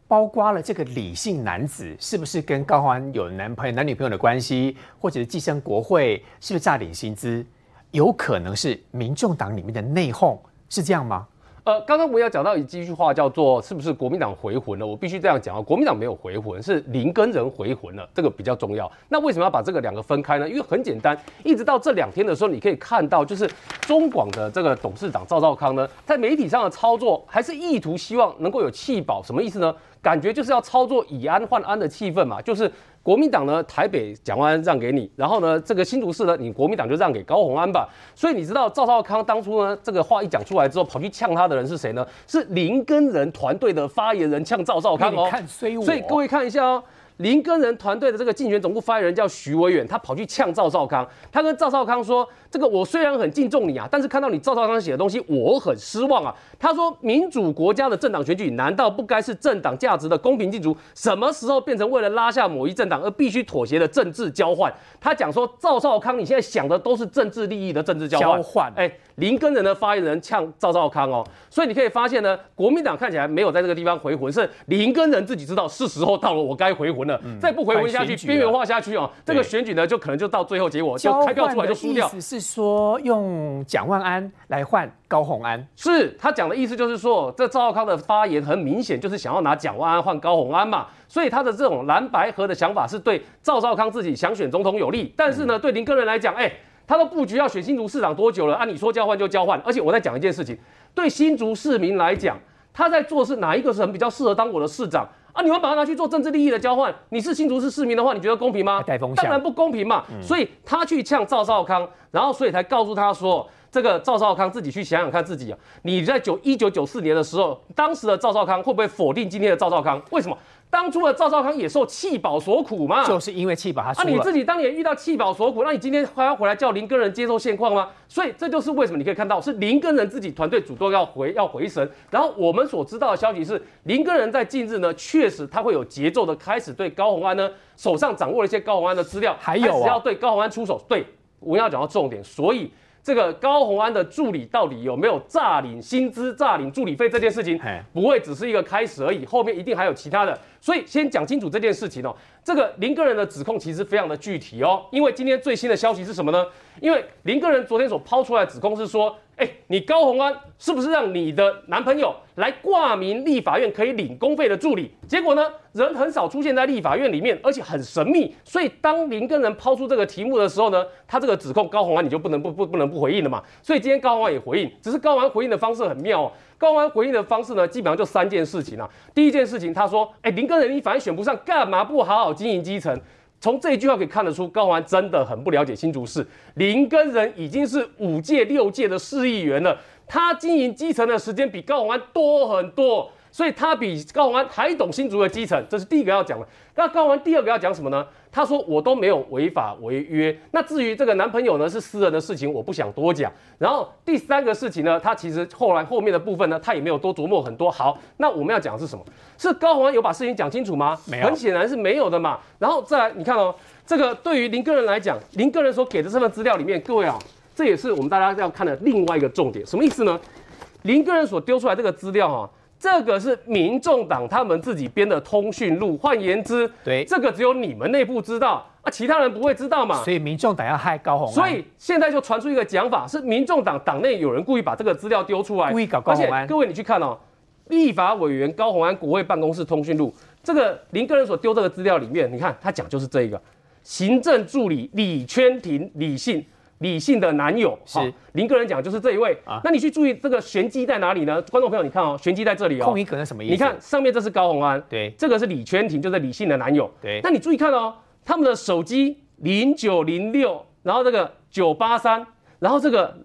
Speaker 3: 包括了这个李姓男子是不是跟高欢有男朋友、男女朋友的关系，或者是寄生国会，是不是诈领薪资？有可能是民众党里面的内讧，是这样吗？
Speaker 4: 呃，刚刚我们要讲到一句话，叫做是不是国民党回魂了？我必须这样讲啊，国民党没有回魂，是林根人回魂了，这个比较重要。那为什么要把这个两个分开呢？因为很简单，一直到这两天的时候，你可以看到，就是中广的这个董事长赵少康呢，在媒体上的操作，还是意图希望能够有气保，什么意思呢？感觉就是要操作以安换安的气氛嘛，就是国民党呢台北蒋万安让给你，然后呢这个新竹市呢你国民党就让给高鸿安吧。所以你知道赵少康当初呢这个话一讲出来之后，跑去呛他的人是谁呢？是林根人团队的发言人呛赵少康哦。
Speaker 3: 看衰我。
Speaker 4: 所以各位看一下哦，林根人团队的这个竞选总部发言人叫徐维远，他跑去呛赵少康，他跟赵少康说：“这个我虽然很敬重你啊，但是看到你赵少康写的东西，我很失望啊。”他说：“民主国家的政党选举难道不该是政党价值的公平竞逐？什么时候变成为了拉下某一政党而必须妥协的政治交换？”他讲说：“赵少康，你现在想的都是政治利益的政治交换。”
Speaker 3: 交换
Speaker 4: 哎，林根人的发言人呛赵少康哦，所以你可以发现呢，国民党看起来没有在这个地方回魂，是林根人自己知道是时候到了，我该回魂了，再不回魂下去，边缘化下去哦，这个
Speaker 3: 对
Speaker 4: 选举呢就可能就到最后结果就
Speaker 3: 交
Speaker 4: 开票出来就输掉。
Speaker 3: 意。思是说用蒋万安来换高虹安，
Speaker 4: 是他讲的意思就是说，这赵少康的发言很明显就是想要拿蒋万安换高虹安嘛，所以他的这种蓝白合的想法是对赵少康自己想选总统有利，但是呢，对林根人来讲，哎，他都布局要选新竹市长多久了啊？你说交换就交换，而且我在讲一件事情，对新竹市民来讲，他在做是哪一个人比较适合当我的市长？啊！你们把它拿去做政治利益的交换，你是新竹市市民的话，你觉得公平吗？当然不公平嘛。所以他去呛赵少康，然后所以才告诉他说，这个赵少康自己去想想看自己啊，你在九一九九四年的时候，当时的赵少康会不会否定今天的赵少康？为什么？当初的赵少康也受弃保所苦嘛。
Speaker 3: 就是因为气保他
Speaker 4: 啊，
Speaker 3: 输了。
Speaker 4: 你自己当年遇到弃保所苦，那你今天还要回来叫林根人接受现况吗？所以这就是为什么你可以看到是林根人自己团队主动要回要回神。然后我们所知道的消息是，林根人在近日呢，确实他会有节奏的开始对高虹安呢手上掌握了一些高虹安的资料，
Speaker 3: 还有啊
Speaker 4: 要对高虹安出手。对，我要讲到重点，所以。这个高宏安的助理到底有没有诈领薪资、诈领助理费这件事情，不会只是一个开始而已，后面一定还有其他的。所以先讲清楚这件事情哦。这个林个人的指控其实非常的具体哦，因为今天最新的消息是什么呢？因为林个人昨天所抛出来的指控是说，哎，你高虹安是不是让你的男朋友来挂名立法院可以领公费的助理？结果呢，人很少出现在立法院里面，而且很神秘。所以当林根人抛出这个题目的时候呢，他这个指控高虹安你就不能不不不能不回应了嘛。所以今天高虹安也回应，只是高虹安回应的方式很妙哦。高欢回应的方式呢，基本上就三件事情啊。第一件事情，他说：“哎，林根人你反而选不上，干嘛不好好经营基层？”从这一句话可以看得出，高欢真的很不了解新竹市。林根人已经是五届、六届的市议员了，他经营基层的时间比高欢多很多，所以他比高虹安还懂新竹的基层，这是第一个要讲的。那高虹安第二个要讲什么呢？他说我都没有违法违约。那至于这个男朋友呢，是私人的事情，我不想多讲。然后第三个事情呢，他其实后来后面的部分呢，他也没有多琢磨很多。好，那我们要讲的是什么？是高虹安有把事情讲清楚吗？
Speaker 3: 没有
Speaker 4: 很显然是没有的嘛。然后再来，你看哦，这个对于林个人来讲，林个人所给的这份资料里面，各位啊，这也是我们大家要看的另外一个重点。什么意思呢？林个人所丢出来这个资料哈、这个是民众党他们自己编的通讯录，换言之，
Speaker 3: 对
Speaker 4: 这个只有你们内部知道啊，其他人不会知道嘛。
Speaker 3: 所以民众党要害高虹安，
Speaker 4: 所以现在就传出一个讲法，是民众党党内有人故意把这个资料丢出来，
Speaker 3: 故意搞高
Speaker 4: 而
Speaker 3: 安
Speaker 4: 各位你去看哦，立法委员高虹安国会办公室通讯录，这个林个人所丢这个资料里面，你看他讲就是这一个行政助理李圈廷李信。李信的男友
Speaker 3: 是
Speaker 4: 好林个人讲就是这一位
Speaker 3: 啊
Speaker 4: 那你去注意这个玄机在哪里呢？观众朋友，你看哦，玄机在这里哦。
Speaker 3: 空一格是什么意思？
Speaker 4: 你看上面这是高虹安，
Speaker 3: 对
Speaker 4: 这个是李全廷，就是李信的男友。
Speaker 3: 对
Speaker 4: 那你注意看哦，他们的手机零九零六，然后这个九八三，然后这个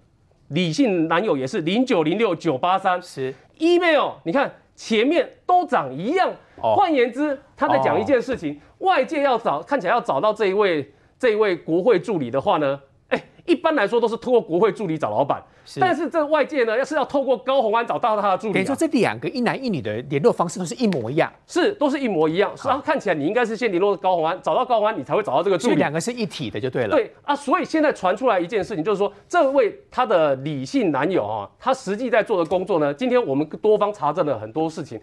Speaker 4: 李信男友也是零九零六九八三
Speaker 3: 是
Speaker 4: ，email 你看前面都长一样。
Speaker 3: 哦
Speaker 4: 换言之，他在讲一件事情，外界要找看起来要找到这一位这一位国会助理的话呢，哎，一般来说都是通过国会助理找老板，
Speaker 3: 是
Speaker 4: 但是这外界呢，要是要透过高虹安找到他的助理、啊，
Speaker 3: 等于说这两个一男一女的联络方式都是一模一样，
Speaker 4: 是都是一模一样，然后看起来你应该是先联络高虹安，找到高虹安，你才会找到这个助理。
Speaker 3: 两个是一体的就对了。，
Speaker 4: 对啊，所以现在传出来一件事情，就是说这位他的李姓男友啊，他实际在做的工作呢，今天我们多方查证了很多事情。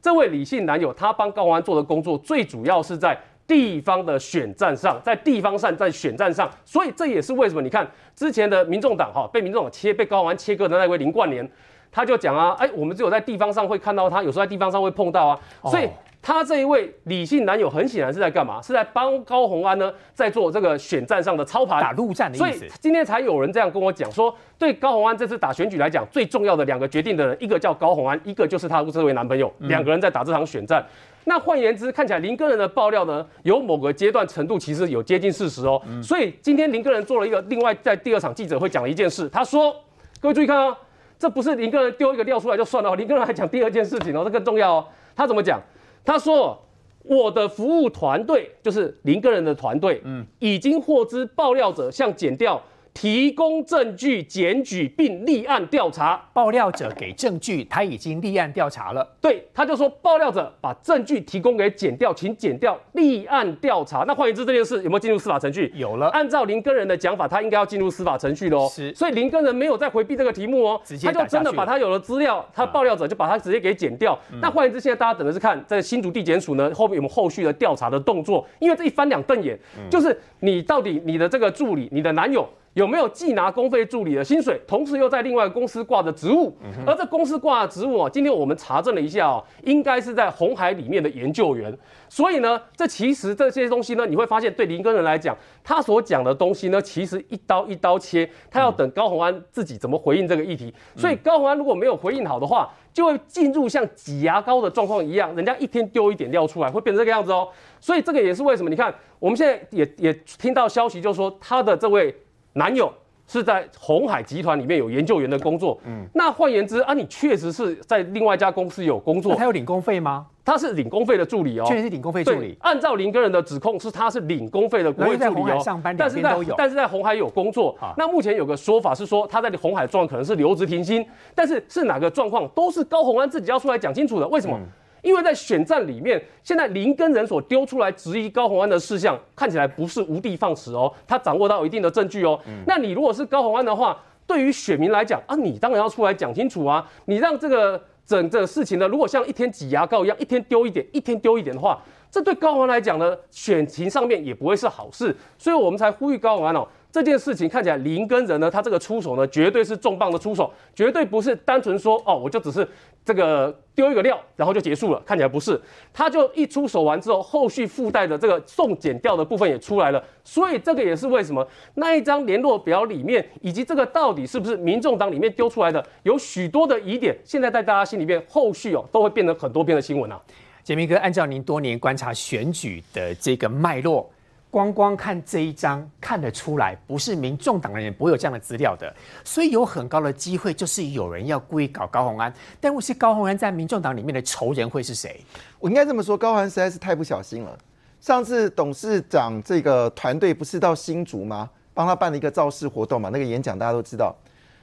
Speaker 4: 这位李姓男友他帮高虹安做的工作，最主要是在地方的选战上，在地方上，在选战上，所以这也是为什么你看之前的民众党哈被民众党切被高虹安切割的那位林冠年，他就讲啊，哎，我们只有在地方上会看到他，有时候在地方上会碰到啊，所以他这一位李姓男友很显然是在干嘛？是在帮高虹安呢，在做这个选战上的操盘、
Speaker 3: 打陆战的
Speaker 4: 所以
Speaker 3: 意思。
Speaker 4: 今天才有人这样跟我讲说，对高虹安这次打选举来讲，最重要的两个决定的人，一个叫高虹安，一个就是他这位男朋友，
Speaker 3: 嗯
Speaker 4: 两个人在打这场选战。那换言之，看起来林个人的爆料呢，有某个阶段程度其实有接近事实哦。
Speaker 3: 嗯
Speaker 4: 所以今天林个人做了一个另外在第二场记者会讲了一件事，他说，各位注意看哦，这不是林个人丢一个料出来就算了哦，林个人还讲第二件事情哦，这更重要哦。他怎么讲？他说。我的服务团队就是林个人的团队，嗯，已经获知爆料者向检调。提供证据检举并立案调查，
Speaker 3: 爆料者给证据，他已经立案调查了。
Speaker 4: 对，他就说爆料者把证据提供给检调，请检调立案调查。那换言之，这件事有没有进入司法程序？
Speaker 3: 有了。
Speaker 4: 按照林根人的讲法，他应该要进入司法程序喽。
Speaker 3: 是。
Speaker 4: 所以林根人没有再回避这个题目哦，他就真的把他有了资料，他爆料者就把他直接给检掉。那换言之，现在大家等的是看在新竹地检署呢后面有没有后续的调查的动作，因为这一翻两瞪眼，就是你到底你的这个助理，你的男友。有没有既拿公费助理的薪水，同时又在另外公司挂着职务？而这公司挂的职务啊，今天我们查证了一下哦，应该是在红海里面的研究员。所以呢，这其实这些东西呢，你会发现对林根人来讲，他所讲的东西呢，其实一刀一刀切，他要等高鸿安自己怎么回应这个议题。所以高鸿安如果没有回应好的话，就会进入像挤牙膏的状况一样，人家一天丢一点料出来，会变成这个样子哦。所以这个也是为什么？你看我们现在也也听到消息，就是说他的这位。男友是在红海集团里面有研究员的工作，嗯，那换言之啊，你确实是在另外一家公司有工作，
Speaker 3: 他有领工费吗？
Speaker 4: 他是领工费的助理哦，
Speaker 3: 确实是领工费助理。
Speaker 4: 按照林根人的指控是他是领工费的国会助理哦，但是在但是在红海有工作。那目前有个说法是说他在红海状可能是留职停薪，但是是哪个状况都是高鸿安自己要出来讲清楚的。为什么？因为在选战里面，现在林根人所丢出来质疑高鸿安的事项，看起来不是无的放矢哦，他掌握到一定的证据哦。那你如果是高鸿安的话，对于选民来讲啊，你当然要出来讲清楚啊。你让这个整这个事情呢，如果像一天挤牙膏一样，一天丢一点，一天丢一点的话，这对高鸿安来讲呢，选情上面也不会是好事。所以我们才呼吁高鸿安哦。这件事情看起来林根人呢，他这个出手呢，绝对是重磅的出手，绝对不是单纯说哦，我就只是这个丢一个料，然后就结束了。看起来不是，他就一出手完之后，后续附带的这个送检掉的部分也出来了。所以这个也是为什么那一张联络表里面，以及这个到底是不是民众党里面丢出来的，有许多的疑点，现在在大家心里面，后续哦都会变成很多篇的新闻啊。
Speaker 3: 杰明哥，按照您多年观察选举的这个脉络。光光看这一张看得出来，不是民众党的人不会有这样的资料的，所以有很高的机会就是有人要故意搞高鸿安。但我是高鸿安在民众党里面的仇人会是谁？
Speaker 5: 我应该这么说，高鸿安实在是太不小心了。上次董事长这个团队不是到新竹吗？帮他办了一个造势活动嘛，那个演讲大家都知道。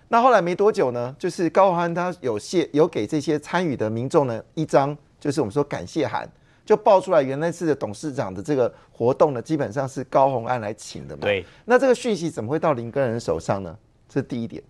Speaker 5: 那后来没多久呢，就是高鸿安他有谢有给这些参与的民众呢一张，就是我们说感谢函。就爆出来，原来是董事长的这个活动呢，基本上是高红安来请的嘛。
Speaker 3: 对。
Speaker 5: 那这个讯息怎么会到林根人手上呢？这是第一点。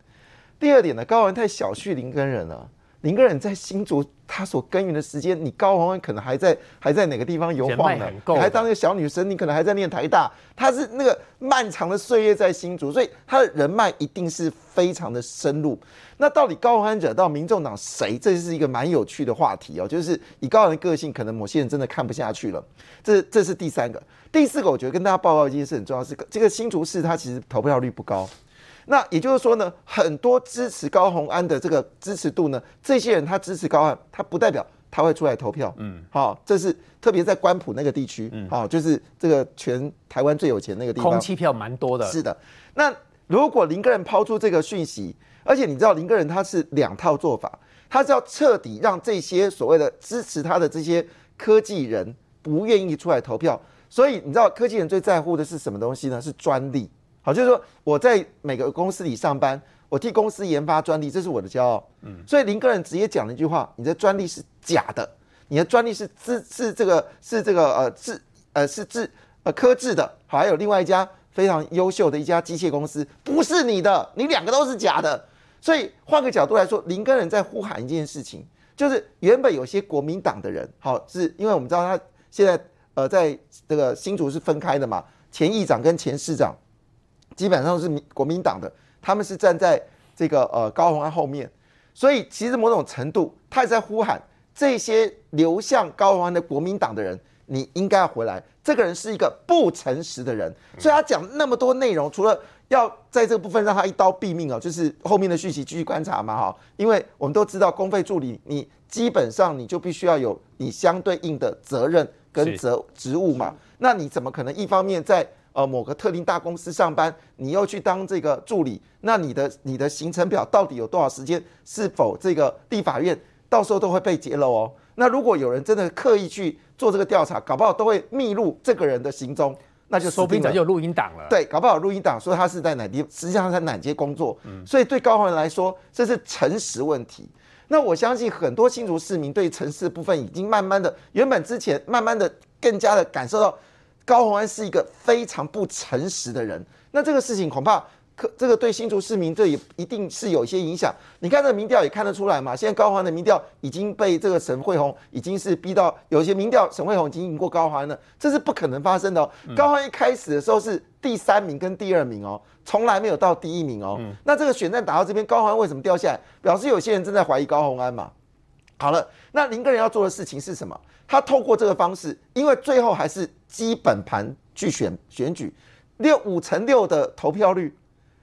Speaker 5: 第二点呢，高鸿安太小觑林根人了。林个人在新竹，他所耕耘的时间，你高鸿安可能还在还在哪个地方游晃呢？还当那个小女生，你可能还在念台大。他是那个漫长的岁月在新竹，所以他的人脉一定是非常的深入。那到底高鸿安惹到民众党谁？这是一个蛮有趣的话题哦。就是以高鸿安的个性，可能某些人真的看不下去了。这这是第三个，第四个，我觉得跟大家报告一件事很重要，是这个新竹市它其实投票率不高。那也就是说呢，很多支持高鸿安的这个支持度呢，这些人他支持高安，他不代表他会出来投票。嗯，好，这是特别在关埔那个地区，嗯，好，就是这个全台湾最有钱那个地方，
Speaker 3: 空气票蛮多的。
Speaker 5: 是的，那如果林个人抛出这个讯息，而且你知道林个人他是两套做法，他是要彻底让这些所谓的支持他的这些科技人不愿意出来投票，所以你知道科技人最在乎的是什么东西呢？是专利。好，就是说我在每个公司里上班，我替公司研发专利，这是我的骄傲。嗯，所以林个人直接讲了一句话：你的专利是假的，你的专利是自是这个是这个呃自呃是自呃科制的。好，还有另外一家非常优秀的一家机械公司，不是你的，你两个都是假的。所以换个角度来说，林根人在呼喊一件事情，就是原本有些国民党的人，好，是因为我们知道他现在呃在这个新竹是分开的嘛，前议长跟前市长。基本上是民国民党的，他们是站在这个呃高鸿安后面，所以其实某种程度他也在呼喊这些流向高鸿安的国民党的人，你应该要回来。这个人是一个不诚实的人，所以他讲那么多内容，除了要在这个部分让他一刀毙命哦，就是后面的讯息继续观察嘛哈，因为我们都知道公费助理，你基本上你就必须要有你相对应的责任跟责职务嘛，那你怎么可能一方面在呃，某个特定大公司上班，你又去当这个助理，那你的你的行程表到底有多少时间？是否这个立法院到时候都会被揭露哦？那如果有人真的刻意去做这个调查，搞不好都会密录这个人的行踪，那就说不定
Speaker 3: 早就有录音档了。
Speaker 5: 对，搞不好录音档说他是在哪地，实际上在哪街工作。嗯所以对高宏安来说，这是诚实问题。那我相信很多新竹市民对城市部分已经慢慢的，原本之前慢慢的更加的感受到高宏安是一个非常不诚实的人。那这个事情恐怕可这个对新竹市民这也一定是有一些影响。你看这个民调也看得出来嘛，现在高宏安的民调已经被这个沈惠宏已经是逼到有一些民调沈惠宏已经赢过高宏安了，这是不可能发生的哦。高宏安一开始的时候是第三名跟第二名哦，从来没有到第一名哦。那这个选战打到这边，高宏安为什么掉下来？表示有些人正在怀疑高宏安嘛。好了，那林个人要做的事情是什么？他透过这个方式，因为最后还是基本盘去选选举，六五乘六的投票率，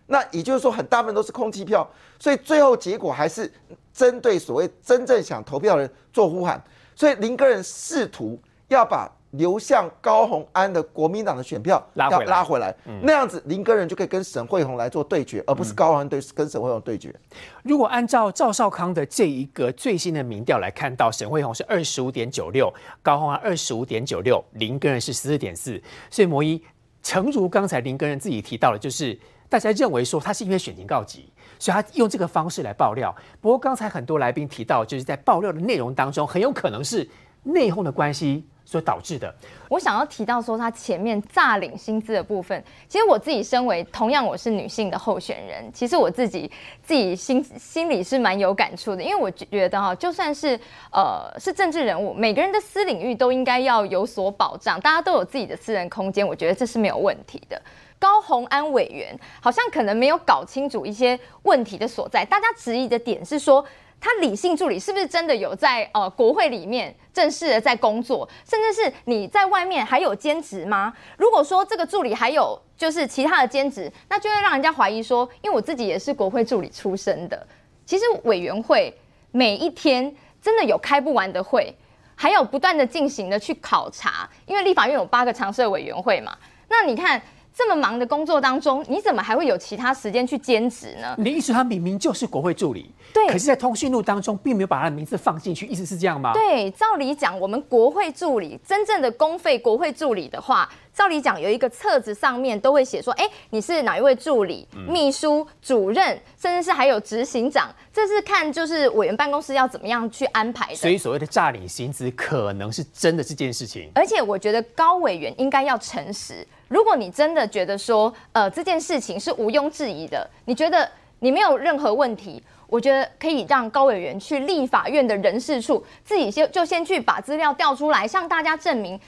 Speaker 5: 那也就是说很大部分都是空气票，所以最后结果还是针对所谓真正想投票的人做呼喊，所以林个人试图要把流向高鸿安的国民党的选票要
Speaker 3: 拉回来
Speaker 5: 拉回来，那样子林根人就可以跟沈惠宏来做对决，而不是高鸿安对跟沈惠宏对决。
Speaker 3: 如果按照赵少康的这一个最新的民调来看到，沈惠宏是二十五点九六，高虹安二十五点九六，林根人是十四点四。所以摩一，诚如刚才林根人自己提到的，就是大家认为说他是因为选情告急，所以他用这个方式来爆料。不过刚才很多来宾提到，就是在爆料的内容当中，很有可能是内讧的关系所导致的。
Speaker 10: 我想要提到说，他前面诈领薪资的部分，其实我自己身为同样我是女性的候选人，其实我自己自己心心里是蛮有感触的，因为我觉得哈，就算是呃是政治人物，每个人的私领域都应该要有所保障，大家都有自己的私人空间，我觉得这是没有问题的。高鸿安委员好像可能没有搞清楚一些问题的所在，大家质疑的点是说。他理性助理是不是真的有在呃国会里面正式的在工作，甚至是你在外面还有兼职吗？如果说这个助理还有就是其他的兼职，那就会让人家怀疑说，因为我自己也是国会助理出身的，其实委员会每一天真的有开不完的会，还有不断的进行的去考察，因为立法院有八个常设委员会嘛，那你看。这么忙的工作当中，你怎么还会有其他时间去兼职呢？
Speaker 3: 你的意思，他明明就是国会助理，
Speaker 10: 对，
Speaker 3: 可是，在通讯录当中并没有把他的名字放进去，意思是这样吗？
Speaker 10: 对，照理讲，我们国会助理真正的公费国会助理的话，照理讲有一个册子上面都会写说，哎，你是哪一位助理、秘书、主任，甚至是还有执行长，这是看就是委员办公室要怎么样去安排的。
Speaker 3: 所以，所谓的诈领薪资，可能是真的这件事情。
Speaker 10: 而且，我觉得高委员应该要诚实。如果你真的觉得说，呃，这件事情是毋庸置疑的，你觉得你没有任何问题，我觉得可以让高委员去立法院的人事处，自己先就先去把资料调出来，向大家证明，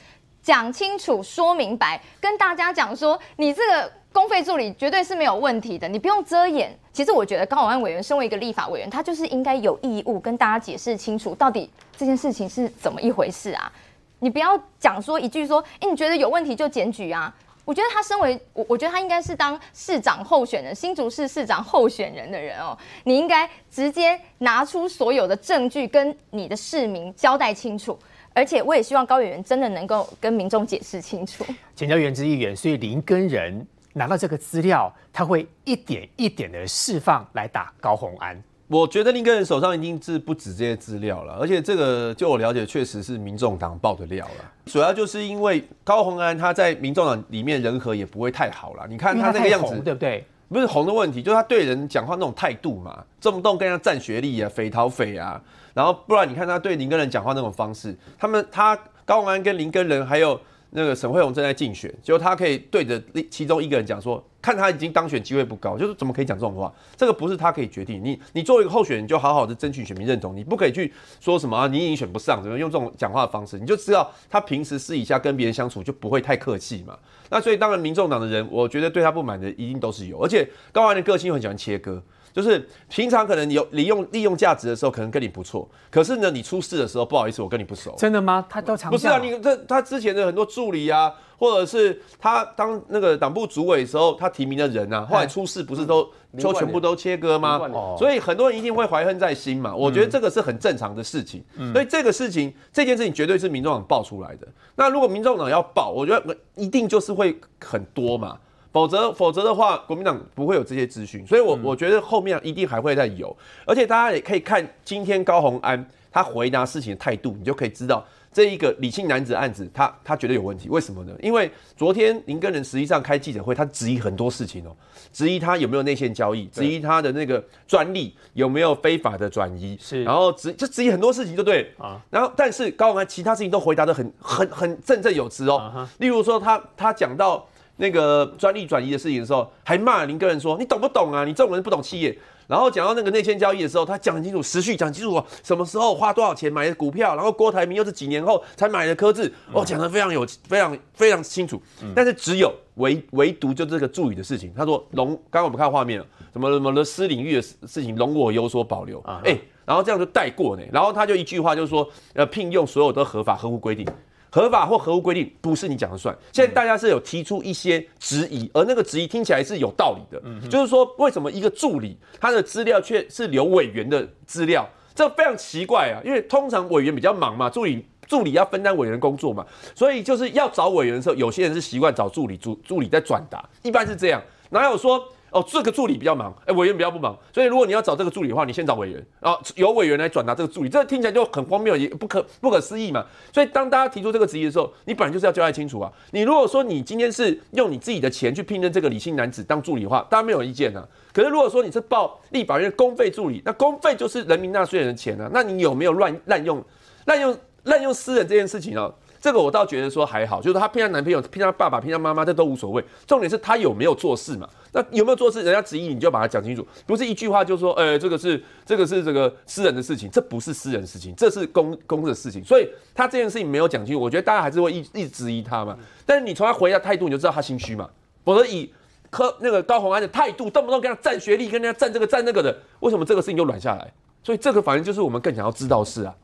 Speaker 10: 讲清楚、说明白，跟大家讲说，你这个公费助理绝对是没有问题的，你不用遮掩。其实我觉得高永安委员身为一个立法委员，他就是应该有义务跟大家解释清楚，到底这件事情是怎么一回事啊？你不要讲说一句说，哎，你觉得有问题就检举啊。我觉得他身为我，我觉得他应该是当市长候选人，新竹市市长候选人的人哦。你应该直接拿出所有的证据，跟你的市民交代清楚。而且我也希望高委员真的能够跟民众解释清楚。
Speaker 3: 请教原之议员，所以林根人拿到这个资料，他会一点一点的释放来打高红安。
Speaker 6: 我觉得林根人手上一定是不止这些资料了，而且这个就我了解，确实是民众党爆的料了。主要就是因为高鸿安他在民众党里面人和也不会太好了。你看他那个样子，
Speaker 3: 对不对？
Speaker 6: 不是红的问题，就是他对人讲话那种态度嘛，动不动跟人家占学历啊、匪逃匪啊，然后不然你看他对林根人讲话那种方式，他们他高鸿安跟林根人还有。那个沈惠宏正在竞选，结果他可以对着其中一个人讲说，看他已经当选机会不高，就是怎么可以讲这种话？这个不是他可以决定。你你作为一个候选人，就好好的争取选民认同，你不可以去说什么啊，你已经选不上，怎么用这种讲话的方式？你就知道他平时私底下跟别人相处就不会太客气嘛。那所以当然，民众党的人，我觉得对他不满的一定都是有，而且高安的个性又很喜欢切割。就是平常可能有利用利用价值的时候，可能跟你不错，可是呢，你出事的时候，不好意思，我跟你不熟。
Speaker 3: 真的吗？他都常
Speaker 6: 不是啊，你这他之前的很多助理啊，或者是他当那个党部主委的时候，他提名的人啊，后来出事不是都都全部都切割吗？所以很多人一定会怀恨在心嘛。我觉得这个是很正常的事情。所以这个事情这件事情绝对是民众党爆出来的。那如果民众党要爆，我觉得一定就是会很多嘛。否则否则的话，国民党不会有这些资讯。所以我我觉得后面一定还会再有，而且大家也可以看今天高鸿安他回答事情的态度，你就可以知道。这一个李姓男子案子，他他觉得有问题，为什么呢？因为昨天林根人实际上开记者会，他质疑很多事情哦，质疑他有没有内线交易，质疑他的那个专利有没有非法的转移，
Speaker 3: 是，
Speaker 6: 然后质就质疑很多事情，就对啊。然后但是高安其他事情都回答的很很很振振有词哦，例如说他他讲到那个专利转移的事情的时候，还骂林根人说你懂不懂啊？你这种人不懂企业。然后讲到那个内线交易的时候，他讲清楚，时序讲清楚，什么时候花多少钱买的股票，然后郭台铭又是几年后才买的科字，哦，讲的非常有非常非常清楚。但是只有唯唯独就这个助理的事情，他说龙，刚刚我们看画面了，什么什么的私领域的事事情，龙我有所保留，哎，然后这样就带过呢，然后他就一句话就是说，呃，聘用所有都合法合乎规定。合法或合乎规定不是你讲的算。现在大家是有提出一些质疑，而那个质疑听起来是有道理的。嗯，就是说为什么一个助理他的资料却是留委员的资料，这非常奇怪啊！因为通常委员比较忙嘛，助理助理要分担委员工作嘛，所以就是要找委员的时候，有些人是习惯找助理，助助理在转达，一般是这样，哪有说？哦，这个助理比较忙，哎，委员比较不忙，所以如果你要找这个助理的话，你先找委员，然后由委员来转达这个助理，这听起来就很荒谬，也不可不可思议嘛。所以当大家提出这个质疑的时候，你本来就是要交代清楚啊。你如果说你今天是用你自己的钱去聘任这个李姓男子当助理的话，当然没有意见啊。可是如果说你是报立法院公费助理，那公费就是人民纳税人的钱啊，那你有没有乱滥用滥用滥用私人这件事情啊？这个我倒觉得说还好，就是她骗她男朋友、骗她爸爸、骗她妈妈，这都无所谓。重点是她有没有做事嘛？那有没有做事，人家质疑你就把它讲清楚，不是一句话就说，呃，这个是这个是这个私人的事情，这不是私人事情，这是公公的事情。所以她这件事情没有讲清楚，我觉得大家还是会一一直质疑她嘛。但是你从她回答态度，你就知道她心虚嘛。否则以科那个高鸿安的态度，动不动跟他占学历，跟人家占这个占那个的，为什么这个事情就软下来？所以这个反正就是我们更想要知道事啊。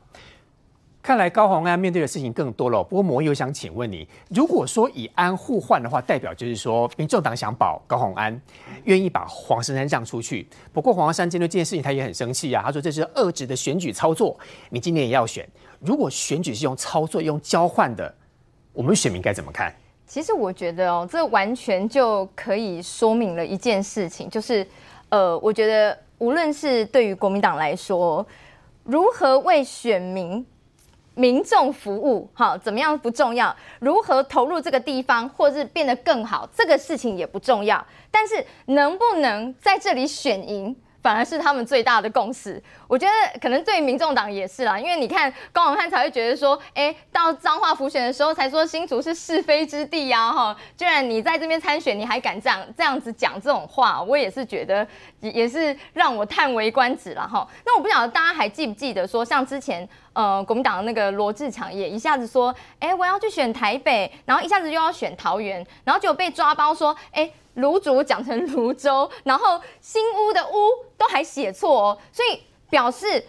Speaker 3: 看来高鸿安面对的事情更多了。不过，摩友想请问你，如果说以安互换的话，代表就是说，民众党想保高鸿安，愿意把黄珊珊让出去。不过，黄珊珊针对这件事情，他也很生气啊。他说这是二职的选举操作，你今年也要选。如果选举是用操作、用交换的，我们选民该怎么看？
Speaker 10: 其实我觉得哦，这完全就可以说明了一件事情，就是呃，我觉得无论是对于国民党来说，如何为选民。民众服务好怎么样不重要，如何投入这个地方，或是变得更好，这个事情也不重要。但是能不能在这里选赢？反而是他们最大的共识。我觉得可能对民众党也是啦，因为你看高永汉才会觉得说，哎，到彰化浮选的时候才说新竹是是非之地呀，哈，居然你在这边参选，你还敢这样这样子讲这种话，我也是觉得也是让我叹为观止了哈。那我不晓得大家还记不记得说，像之前呃国民党的那个罗志强也一下子说，哎，我要去选台北，然后一下子又要选桃园，然后就被抓包说，哎。卤煮讲成泸州，然后新屋的屋都还写错哦，所以表示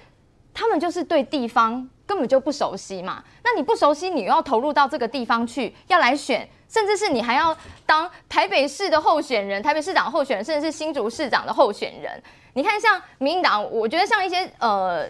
Speaker 10: 他们就是对地方根本就不熟悉嘛。那你不熟悉，你又要投入到这个地方去，要来选，甚至是你还要当台北市的候选人、台北市长候选人，甚至是新竹市长的候选人。你看，像民进党，我觉得像一些呃。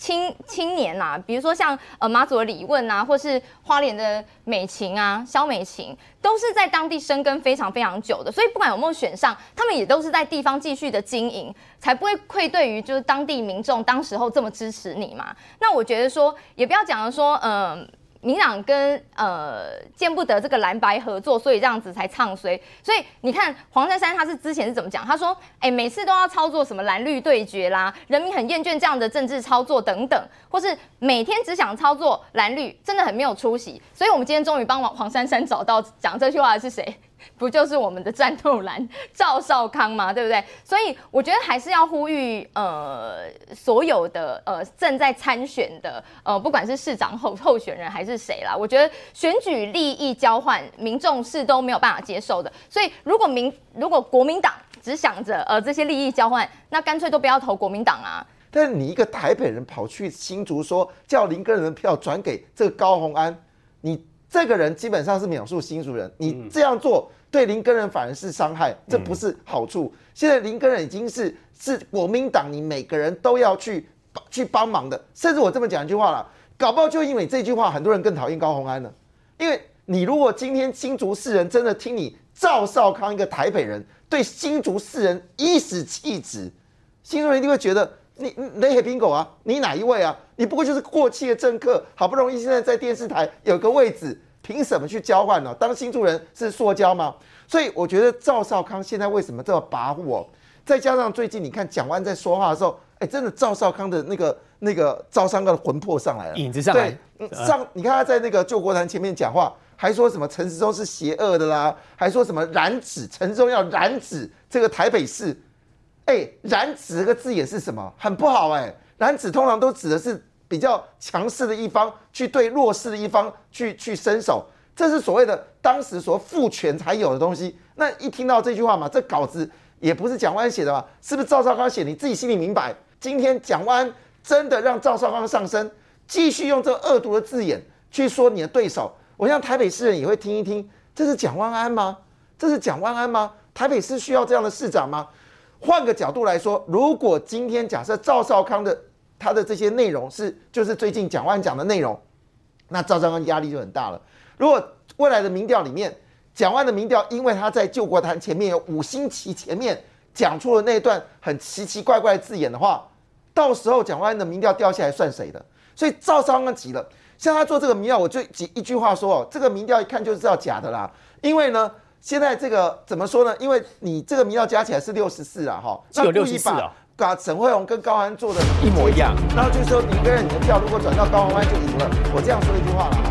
Speaker 10: 青青年呐，比如说像呃马祖的李问啊，或是花莲的美琴啊，肖美琴，都是在当地生根非常非常久的，所以不管有没有选上，他们也都是在地方继续的经营，才不会愧对于就是当地民众当时候这么支持你嘛。那我觉得说，也不要讲了说，嗯。民党跟呃见不得这个蓝白合作，所以这样子才唱衰。所以你看黄珊珊她是之前是怎么讲？她说：哎，每次都要操作什么蓝绿对决啦，人民很厌倦这样的政治操作等等，或是每天只想操作蓝绿，真的很没有出息。所以我们今天终于帮黄黄珊珊找到讲这句话的是谁？不就是我们的战斗蓝赵少康吗？对不对？所以我觉得还是要呼吁，呃，所有的呃正在参选的呃，不管是市长候候选人还是谁啦，我觉得选举利益交换，民众是都没有办法接受的。所以如果民如果国民党只想着呃这些利益交换，那干脆都不要投国民党啊。
Speaker 5: 但你一个台北人跑去新竹说叫林根人的票转给这个高鸿安，你。这个人基本上是描述新竹人，你这样做对林根人反而是伤害，这不是好处。现在林根人已经是是国民党，你每个人都要去去帮忙的。甚至我这么讲一句话了，搞不好就因为这句话，很多人更讨厌高鸿安了。因为你如果今天新竹市人真的听你赵少康一个台北人对新竹市人颐使气指，新竹人一定会觉得你你雷黑苹果啊，你哪一位啊？你不过就是过气的政客，好不容易现在在电视台有个位置，凭什么去交换呢？当新住人是塑胶吗？所以我觉得赵少康现在为什么这么跋扈哦？再加上最近你看蒋万在说话的时候，哎，真的赵少康的那个那个赵三哥的魂魄上来了，
Speaker 3: 影子上来
Speaker 5: 对，嗯上你看他在那个救国团前面讲话，还说什么陈时中是邪恶的啦，还说什么染指陈时中要染指这个台北市，哎，染指这个字眼是什么？很不好哎，染指通常都指的是比较强势的一方去对弱势的一方去去伸手，这是所谓的当时所父权才有的东西。那一听到这句话嘛，这稿子也不是蒋万安写的嘛，是不是赵少康写？你自己心里明白。今天蒋万真的让赵少康上身，继续用这恶毒的字眼去说你的对手，我想台北市人也会听一听，这是蒋万安吗？这是蒋万安吗？台北市需要这样的市长吗？换个角度来说，如果今天假设赵少康的他的这些内容是就是最近蒋万讲的内容，那赵少康压力就很大了。如果未来的民调里面，蒋万的民调，因为他在救国坛前面有五星旗前面讲出了那段很奇奇怪怪的字眼的话，到时候蒋万的民调掉下来算谁的？所以赵少康急了，像他做这个民调，我就几一句话说哦，这个民调一看就知道假的啦，因为呢。现在这个怎么说呢？因为你这个民调加起来是六十四啊，哈，
Speaker 3: 只有
Speaker 5: 那故意
Speaker 3: 64啊
Speaker 5: 把把沈惠宏跟高安做的
Speaker 3: 一模一样，
Speaker 5: 然后就是说你跟人你的票如果转到高虹安就赢了。我这样说一句话了啊，